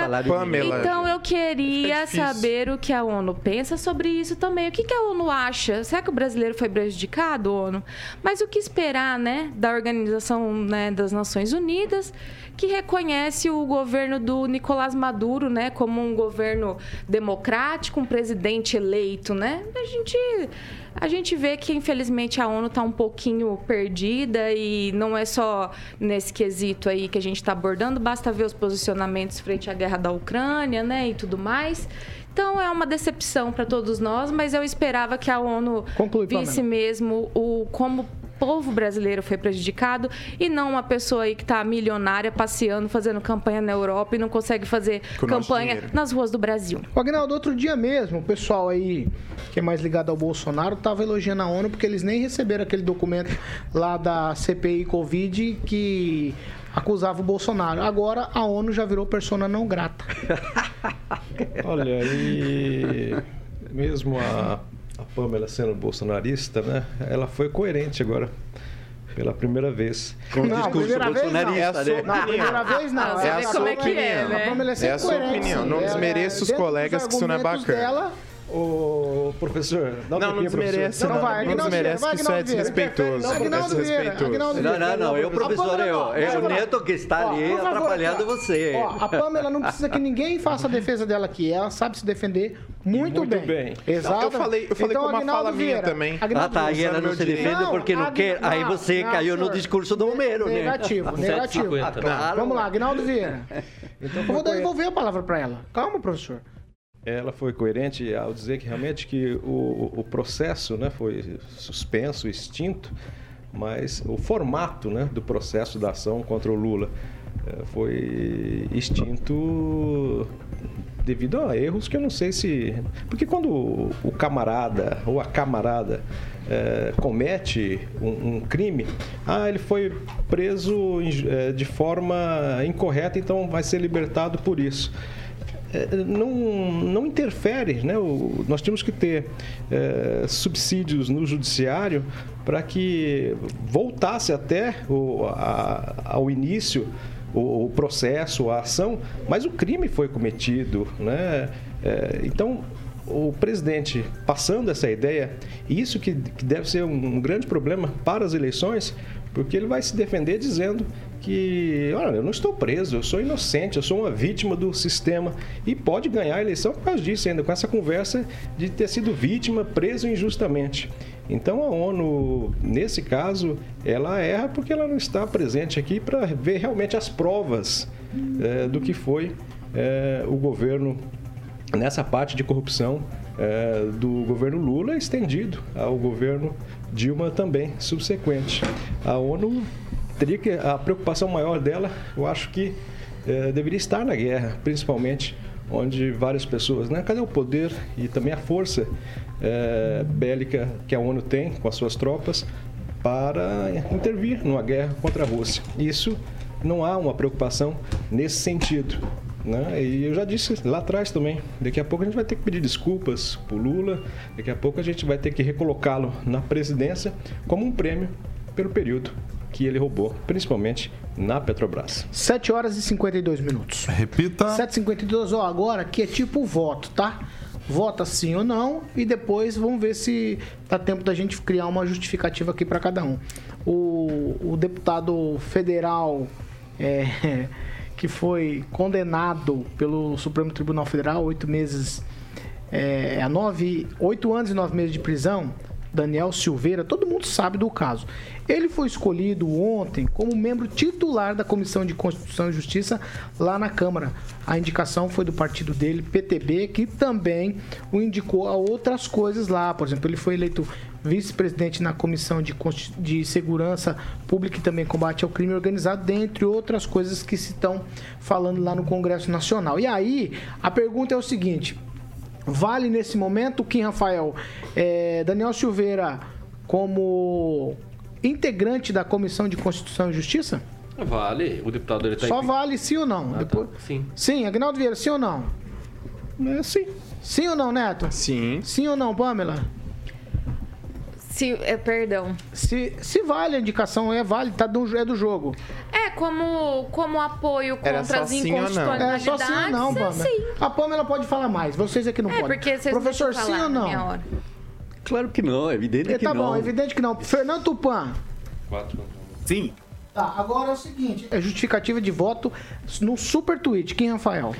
Então, eu queria saber o que a ONU pensa sobre isso também. O que, que a ONU acha? Será que o brasileiro foi prejudicado, ONU? Mas o que esperar, né, da Organização né, das Nações Unidas? que reconhece o governo do Nicolás Maduro, né, como um governo democrático, um presidente eleito, né? A gente a gente vê que infelizmente a ONU está um pouquinho perdida e não é só nesse quesito aí que a gente está abordando, basta ver os posicionamentos frente à guerra da Ucrânia, né, e tudo mais. Então é uma decepção para todos nós, mas eu esperava que a ONU Conclui, visse mesmo o como povo brasileiro foi prejudicado e não uma pessoa aí que está milionária passeando, fazendo campanha na Europa e não consegue fazer Com campanha nas ruas do Brasil. O Agnaldo, outro dia mesmo, o pessoal aí que é mais ligado ao Bolsonaro estava elogiando a ONU porque eles nem receberam aquele documento lá da CPI Covid que acusava o Bolsonaro. Agora a ONU já virou persona não grata. (laughs) Olha, e mesmo a a Pamela sendo bolsonarista, né? Ela foi coerente agora. Pela primeira vez. Com o discurso bolsonarista, né? Não, primeira vez não. É a sua opinião. É, né? é, a sua opinião. Não desmereça os colegas que isso não é bacana. Dela, o professor, não, não, não desmerece, não, não, vai, não desmerece que isso é desrespeitoso. Não, não, não, não, eu, professor, eu, é o Neto que está ali atrapalhando você. a Pamela não precisa que (laughs) ninguém faça a defesa dela aqui, ela sabe se defender muito, bem. bem. Exato. Eu falei, eu falei então, com uma fala minha também. Ah, tá, aí ela não se defende porque não quer, aí você caiu no discurso do Homero, né? Negativo, (laughs) negativo. Vamos lá, Agnaldo Vieira. (laughs) Então, eu vou devolver a palavra para ela. Calma, professor ela foi coerente ao dizer que realmente que o, o processo né, foi suspenso, extinto, mas o formato né, do processo da ação contra o Lula é, foi extinto devido a erros que eu não sei se. Porque quando o camarada ou a camarada é, comete um, um, crime, ah, ele foi preso é, de forma incorreta, então vai ser libertado por isso. É, não, não interfere, né? O, nós temos que ter é, subsídios no judiciário para que voltasse até o, a, ao início o, o, processo, a ação, mas o crime foi cometido, né? É, então o presidente passando essa ideia, isso que, que deve ser um, um grande problema para as eleições, porque ele vai se defender dizendo que, olha, eu não estou preso, eu sou inocente, eu sou uma vítima do sistema e pode ganhar a eleição por causa disso ainda, com essa conversa de ter sido vítima, preso injustamente. Então a ONU, nesse caso, ela erra porque ela não está presente aqui para ver realmente as provas é, do que foi é, o governo nessa parte de corrupção é, do governo Lula estendido ao governo Dilma também subsequente. A ONU teria que a preocupação maior dela, eu acho que é, deveria estar na guerra, principalmente onde várias pessoas, né? Cadê o poder e também a força é, bélica que a ONU tem com as suas tropas para intervir numa guerra contra a Rússia? Isso não há uma preocupação nesse sentido. Né? E eu já disse lá atrás também, daqui a pouco a gente vai ter que pedir desculpas para o Lula, daqui a pouco a gente vai ter que recolocá-lo na presidência como um prêmio pelo período que ele roubou, principalmente na Petrobras. 7 horas e 52 minutos. Repita. 7h52, ó, agora que é tipo voto, tá? Vota sim ou não e depois vamos ver se dá tempo da gente criar uma justificativa aqui para cada um. O, o deputado federal é, que foi condenado pelo Supremo Tribunal Federal, oito meses, é, a nove, oito anos e nove meses de prisão, Daniel Silveira, todo mundo sabe do caso. Ele foi escolhido ontem como membro titular da Comissão de Constituição e Justiça lá na Câmara. A indicação foi do partido dele, PTB, que também o indicou a outras coisas lá. Por exemplo, ele foi eleito vice-presidente na Comissão de, de Segurança Pública e também combate ao crime organizado, dentre outras coisas que se estão falando lá no Congresso Nacional. E aí, a pergunta é o seguinte: vale nesse momento, Kim Rafael, é, Daniel Silveira como integrante da Comissão de Constituição e Justiça? Vale. O deputado ele tá Só vale sim ou não? Ah, Depois... tá. Sim. Sim, Agnaldo Vieira, sim ou não? É, sim. Sim ou não, Neto? Sim. Sim ou não, Pamela? Se, é, perdão. Se, se vale a indicação, é válido, tá do, é do jogo. É, como, como apoio Era contra só as sim ou não? É inconstitucionalidades. só sim ou não, é Pamela. sim. A Pamela pode falar mais, vocês aqui não É, podem. porque vocês Professor, deixam sim falar ou na minha não? hora. Claro que não, é evidente É, que tá não. bom, evidente que não. Fernando Tupan. Quatro. Sim. Tá, agora é o seguinte, é justificativa de voto no super tweet, Kim Rafael.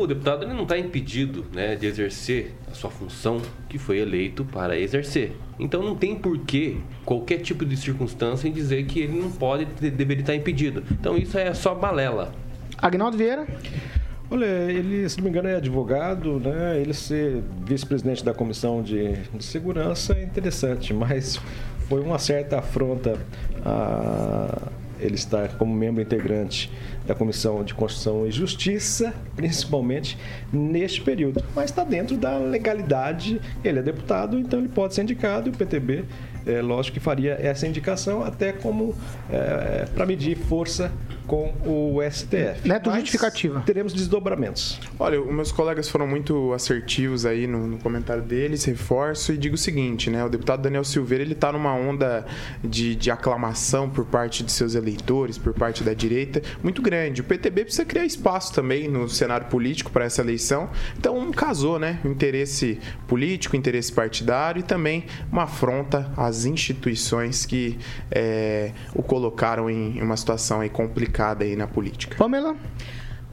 O deputado ele não está impedido né, de exercer a sua função que foi eleito para exercer. Então não tem porquê, qualquer tipo de circunstância, em dizer que ele não pode, de- deveria estar impedido. Então isso é só balela. Agnaldo Vieira. Olha, ele, se não me engano, é advogado, né? Ele ser vice-presidente da Comissão de, de Segurança é interessante, mas foi uma certa afronta a ele estar como membro integrante da Comissão de Constituição e Justiça, principalmente neste período. Mas está dentro da legalidade, ele é deputado, então ele pode ser indicado e o PTB, é, lógico que faria essa indicação até como para medir força com o STF. Neto, Mas justificativa. Teremos desdobramentos. Olha, os meus colegas foram muito assertivos aí no, no comentário deles, reforço e digo o seguinte, né? O deputado Daniel Silveira, ele tá numa onda de, de aclamação por parte de seus eleitores, por parte da direita, muito grande. O PTB precisa criar espaço também no cenário político para essa eleição. Então, casou, né? O interesse político, o interesse partidário e também uma afronta às instituições que é, o colocaram em uma situação aí complicada aí na política. Pamela.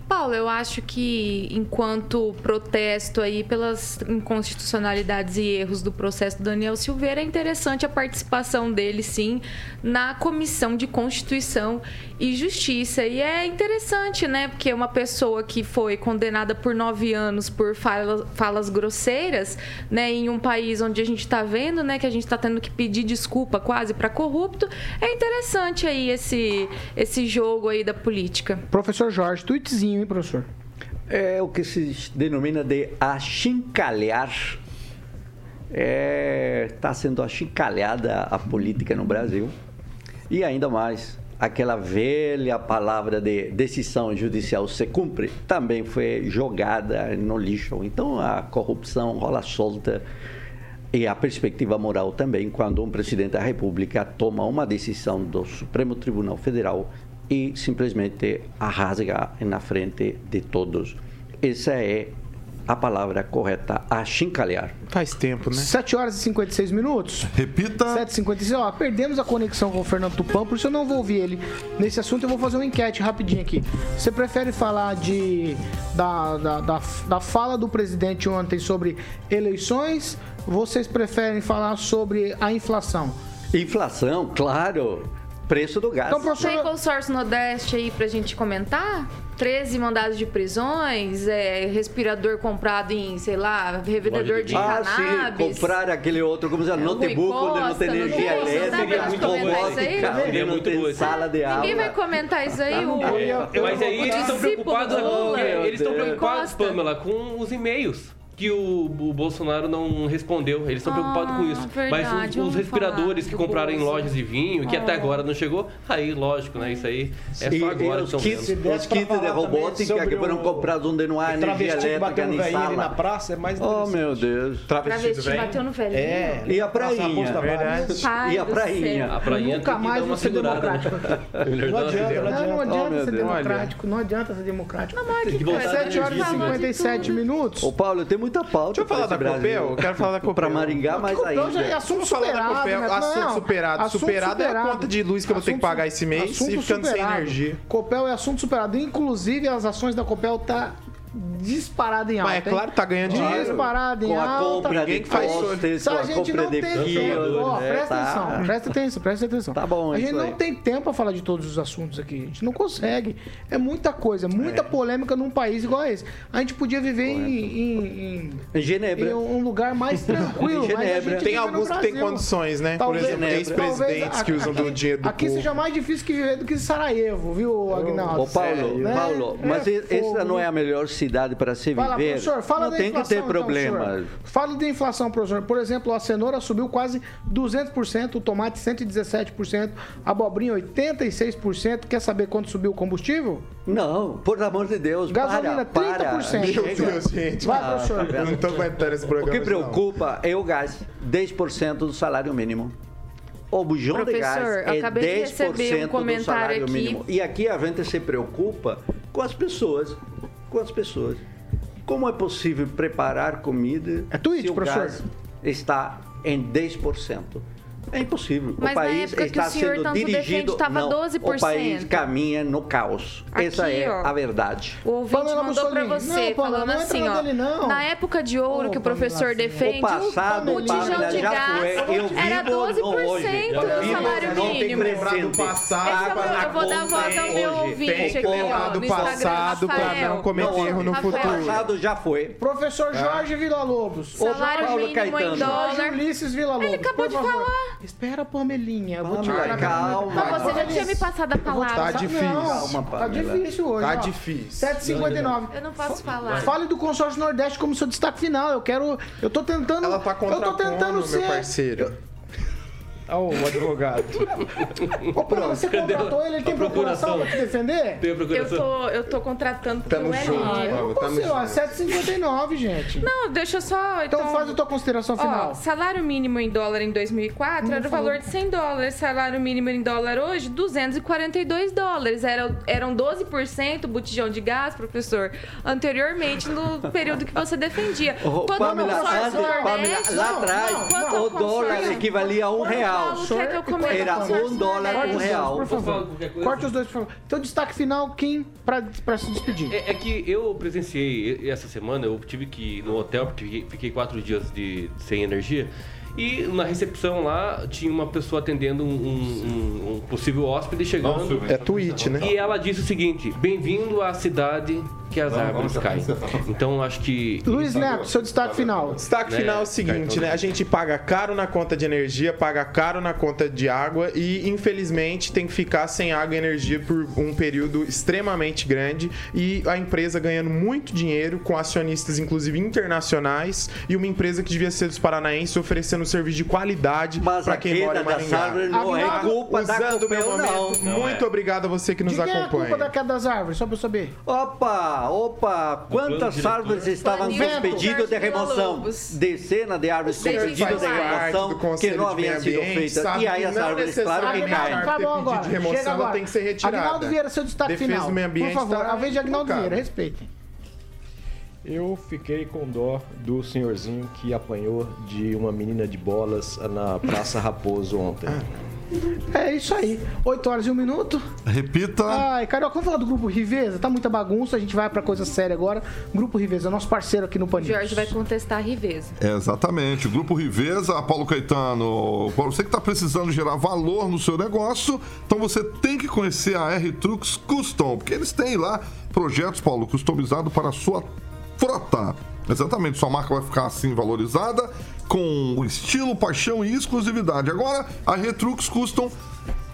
Paulo, eu acho que enquanto protesto aí pelas inconstitucionalidades e erros do processo do Daniel Silveira, é interessante a participação dele, sim, na Comissão de Constituição e Justiça. E é interessante, né? Porque uma pessoa que foi condenada por nove anos por falas, falas grosseiras, né? Em um país onde a gente está vendo, né? Que a gente está tendo que pedir desculpa quase para corrupto. É interessante aí esse, esse jogo aí da política. Professor Jorge, tweetzinho, hein, professor? É o que se denomina de achincalhar. Está é, tá sendo achincalhada a política no Brasil. E ainda mais, aquela velha palavra de decisão judicial se cumpre também foi jogada no lixo. Então a corrupção rola solta e a perspectiva moral também quando um presidente da República toma uma decisão do Supremo Tribunal Federal e simplesmente arrasga na frente de todos. Essa é a palavra correta, achincalhar. Faz tempo, né? 7 horas e 56 minutos. Repita. 7 e 56 Ó, perdemos a conexão com o Fernando Tupan, por isso eu não vou ouvir ele nesse assunto. Eu vou fazer uma enquete rapidinho aqui. Você prefere falar de da, da, da, da fala do presidente ontem sobre eleições? Vocês preferem falar sobre a inflação? Inflação, claro preço do gás. Então, professor... Tem consórcio Nordeste aí pra gente comentar? 13 mandados de prisões, é, respirador comprado em, sei lá, revendedor de ah, cannabis. Sim, comprar aquele outro, como se chama, é, notebook onde não tem energia elétrica, muito robótica, onde não tem sala de aula. Ninguém vai comentar isso aí. O, é, mas aí eles estão preocupados, eles estão preocupados, Pamela, com os e-mails que o, o, Bolsonaro não respondeu. Eles estão ah, preocupados com isso. Verdade, Mas os, os respiradores que compraram em lojas de vinho, que até ah. agora não chegou, aí, lógico, né? Isso aí é só agora. Os kits, os kits de robótica que foram comprados onde não há energia elétrica nem sala. na praça é mais Oh, meu Deus. Travesti, Travesti bateu no velhinho. É. E a prainha. E a prainha. A prainha Nunca mais uma segurada. Né? (laughs) Não adianta, não adianta ser democrático. Não adianta ser democrático. Não, mas 7 horas e 57 minutos. Ô, Paulo, tem muita pauta. Deixa eu falar da Copel. Eu quero falar da Copel. Pra Maringá, mais ainda. Já é assunto superado. Da Copel, né? assunto não, superado. Assunto superado, é a conta de luz que eu vou ter que pagar esse mês e ficando superado. sem energia. Copel é assunto superado. Inclusive, as ações da Copel tá disparado em alta. Mas é claro, tá ganhando dinheiro. Disparado em com a compra de faz postes, a gente não tem tempo. Ó, né? presta tá. atenção, presta atenção, presta atenção. Tá bom, A gente não tem tempo para falar de todos os assuntos aqui. A gente não consegue. É muita coisa, muita é. polêmica num país igual a esse. A gente podia viver em, em, em, Genebra. Em um lugar mais (laughs) tranquilo. Genebra. tem alguns que têm condições, né? Talvez, Por exemplo, ex-presidentes que usam do dinheiro do Aqui povo. seja mais difícil que viver do que Sarajevo, viu, Agnaldo? Ô, Paulo, né? Paulo, mas é essa não é a melhor cidade para se viver. Fala, professor, fala não da tem inflação, que ter problema. Então, Fale da inflação, professor. Por exemplo, a cenoura subiu quase 200%, o tomate 117%, a abobrinha 86%. Quer saber quanto subiu o combustível? Não, por amor de Deus, Gasolina, para, 30%. Para. Meu Deus, gente. Vai, professor. Eu não estou aguentando esse programa. O que preocupa não. é o gás, 10% do salário mínimo. O bujão Professor, de gás é 10% um do salário aqui. mínimo. E aqui a gente se preocupa com as pessoas. Com as pessoas. Como é possível preparar comida é tweet, se o professor. gás está em 10%? É impossível. Mas o país está sendo dirigido. Defende, não, 12%. O país caminha no caos. Aqui, Essa é ó, a verdade. O ouvinte Pamela mandou para você, não, falando não assim, ó. Dele, na época de ouro oh, que o professor Pamela, defende, o, passado, o botijão de gás era 12% do salário mínimo. Do passado, é eu vou dar voz ao meu ouvinte aqui, ó, do passado para não cometer erro no futuro. O passado já foi. Professor Jorge Villa-Lobos. Salário mínimo em dólar. Ulisses Villa-Lobos. Ele acabou de falar. Espera, Pamelinha. Eu vou te dar calma. Mas você já tinha me passado a palavra. Tá difícil. Não, tá difícil hoje. Tá ó. difícil. 7h59. Eu não posso falar. Fale do consórcio Nordeste como seu destaque final. Eu quero. Eu tô tentando. Ela tá eu tô tentando ser. meu parceiro. Olha o advogado. Ô, Bruno, você contratou ele, ele tem procuração pra te defender? Tem procuração. Eu tô, eu tô contratando tá é jogo, ele. Eu não consigo, ó, 7,59, gente. Não, deixa só... Então, então faz a tua consideração final. Ó, salário mínimo em dólar em 2004 não era o valor de 100 dólares. Salário mínimo em dólar hoje, 242 dólares. Era, eram 12% botijão de gás, professor, anteriormente, no (laughs) período que você defendia. Oh, Quando Pamela, o Pamela, lá atrás, não, não, o dólar equivalia a um real real. Era um dólar, um real. Por favor. Corte os dois, por favor. Então, destaque final, Kim, pra, pra se despedir. É, é que eu presenciei essa semana, eu tive que ir no hotel, porque fiquei, quatro dias de, sem energia. E na recepção lá tinha uma pessoa atendendo um, um- um possível hóspede chegando. É tweet, né? E ela disse o seguinte: Bem-vindo à cidade que as árvores caem. Então acho que. Luiz Neto, seu destaque final. Destaque Né? final é o seguinte, né? A gente paga caro na conta de energia, paga caro na conta de água e, infelizmente, tem que ficar sem água e energia por um período extremamente grande e a empresa ganhando muito dinheiro com acionistas, inclusive internacionais, e uma empresa que devia ser dos paranaenses oferecendo serviço de qualidade para quem mora em Maringá. não é culpa da Usando o meu Copel, não. momento, muito obrigado a você que nos De quem é a acompanha. culpa da queda das árvores? Só pra eu saber. Opa, opa, quantas árvores estavam com pedido de remoção? Dezenas de árvores com pedido de remoção que não haviam sido feitas. E aí as árvores, claro que caem. Acabou pedido agora. de remoção, Chega agora. tem que ser retirada. Agnaldo Vieira, seu destaque Defesa final. do meio ambiente Por favor, tá a vez de Agnaldo. Vieira, respeitem. Eu fiquei com dó do senhorzinho que apanhou de uma menina de bolas na Praça Raposo ontem. (laughs) É isso aí. 8 horas e 1 minuto. Repita. Ai, Carioca, vamos falar do Grupo Riveza? Tá muita bagunça, a gente vai pra coisa séria agora. Grupo Riveza, nosso parceiro aqui no Pan News. Jorge vai contestar a Riveza. É, exatamente. O Grupo Riveza, Paulo Caetano, para você que está precisando gerar valor no seu negócio, então você tem que conhecer a R-Trux Custom, porque eles têm lá projetos, Paulo, customizados para a sua frota. Exatamente, sua marca vai ficar assim valorizada, com estilo, paixão e exclusividade. Agora, a Retrux Custom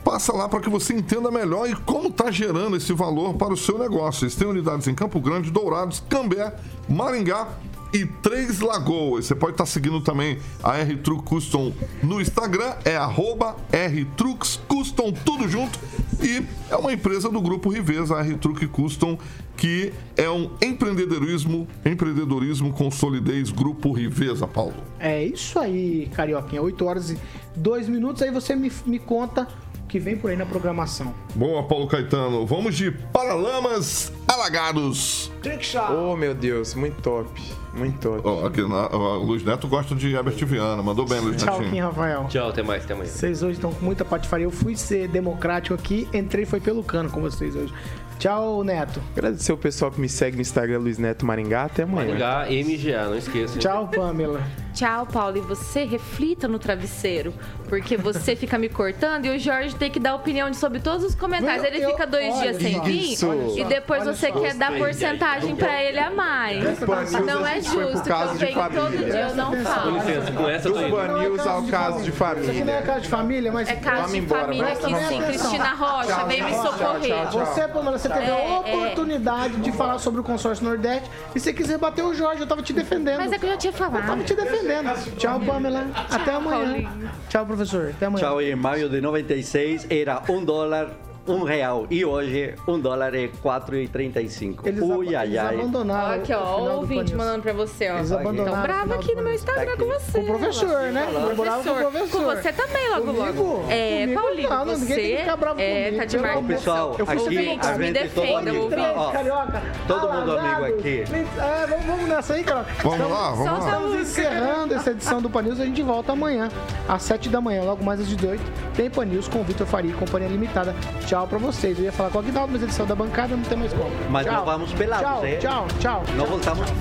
Passa lá para que você entenda melhor e como está gerando esse valor para o seu negócio. Eles têm unidades em Campo Grande, Dourados, Cambé, Maringá e Três Lagoas. Você pode estar seguindo também a R-Truck Custom no Instagram, é arroba Custom, tudo junto. E é uma empresa do grupo Riveza, a R-Truck Custom, que é um empreendedorismo, empreendedorismo com solidez Grupo Riveza, Paulo. É isso aí, Carioquinha. 8 horas e 2 minutos. Aí você me, me conta o que vem por aí na programação. Boa, Paulo Caetano. Vamos de Paralamas Alagados. Oh, meu Deus, muito top. Muito. Ó, aqui na, ó, o Luiz Neto gosta de Herbert Viana. Mandou bem, Luiz Tchau, Kim Netinho. Rafael. Tchau, até mais, até amanhã. Vocês hoje estão com muita patifaria. Eu fui ser democrático aqui, entrei foi pelo cano com vocês hoje. Tchau, Neto. Agradecer o pessoal que me segue no Instagram, Luiz Neto Maringá. Até amanhã. Maringá, MGA, não esqueça. Tchau, Pamela. Tchau, Paulo. E você reflita no travesseiro, porque você (laughs) fica me cortando e o Jorge tem que dar opinião sobre todos os comentários. Ele Eu- fica dois dias sem vir e depois olha você só. quer dar porcentagem pra ele a mais. Não é justo que caso eu venho todo família. dia eu não Com falo. licença, com essa eu tô Do indo. Ban News ao caso de Isso aqui não é família. casa de família, mas. É caso Vamos de embora, família aqui sim. Cristina Rocha, vem me socorrer. Você, Pamela, você teve a É, é. oportunidade de falar sobre o consórcio Nordeste e você quis rebater o Jorge, eu tava te defendendo. Mas é que eu já tinha Eu tava falado. te defendendo. Tchau, Pamela. Até amanhã. Tchau, professor. Até amanhã. Tchau, em maio de 96 era um dólar, um real. E hoje um dólar é 4,35. Eles, Ui, ab- ai, eles ai. abandonaram. Aqui, o ó, o do ouvinte mandando pra você, ó. Eles abandonaram Tão o bravo final aqui no meu Instagram com você. Com o professor, né? Com o Eu morava com o professor. professor. Com você também, logo, Comigo? logo. É, Comigo Paulinho, não, ninguém tem que você ficar bravo é, comigo, tá de marca. Pessoal, Eu fui aqui ouvinte, a me gente é todo defenda, amigo. ouvinte. Ó, Carioca. todo mundo amigo aqui. É, vamos, vamos nessa aí, Carioca. Vamos lá, vamos lá. Estamos encerrando essa edição do Pan News. A gente volta amanhã, às 7 da manhã, logo mais às 18. Tem Pan News com o Vitor Faria e Companhia Limitada. Tchau pra vocês. Eu ia falar com o Aguinaldo, mas edição da bancada não tem mais como. Mas tchau. não vamos pelados, Tchau, hein? tchau, tchau. Não voltamos.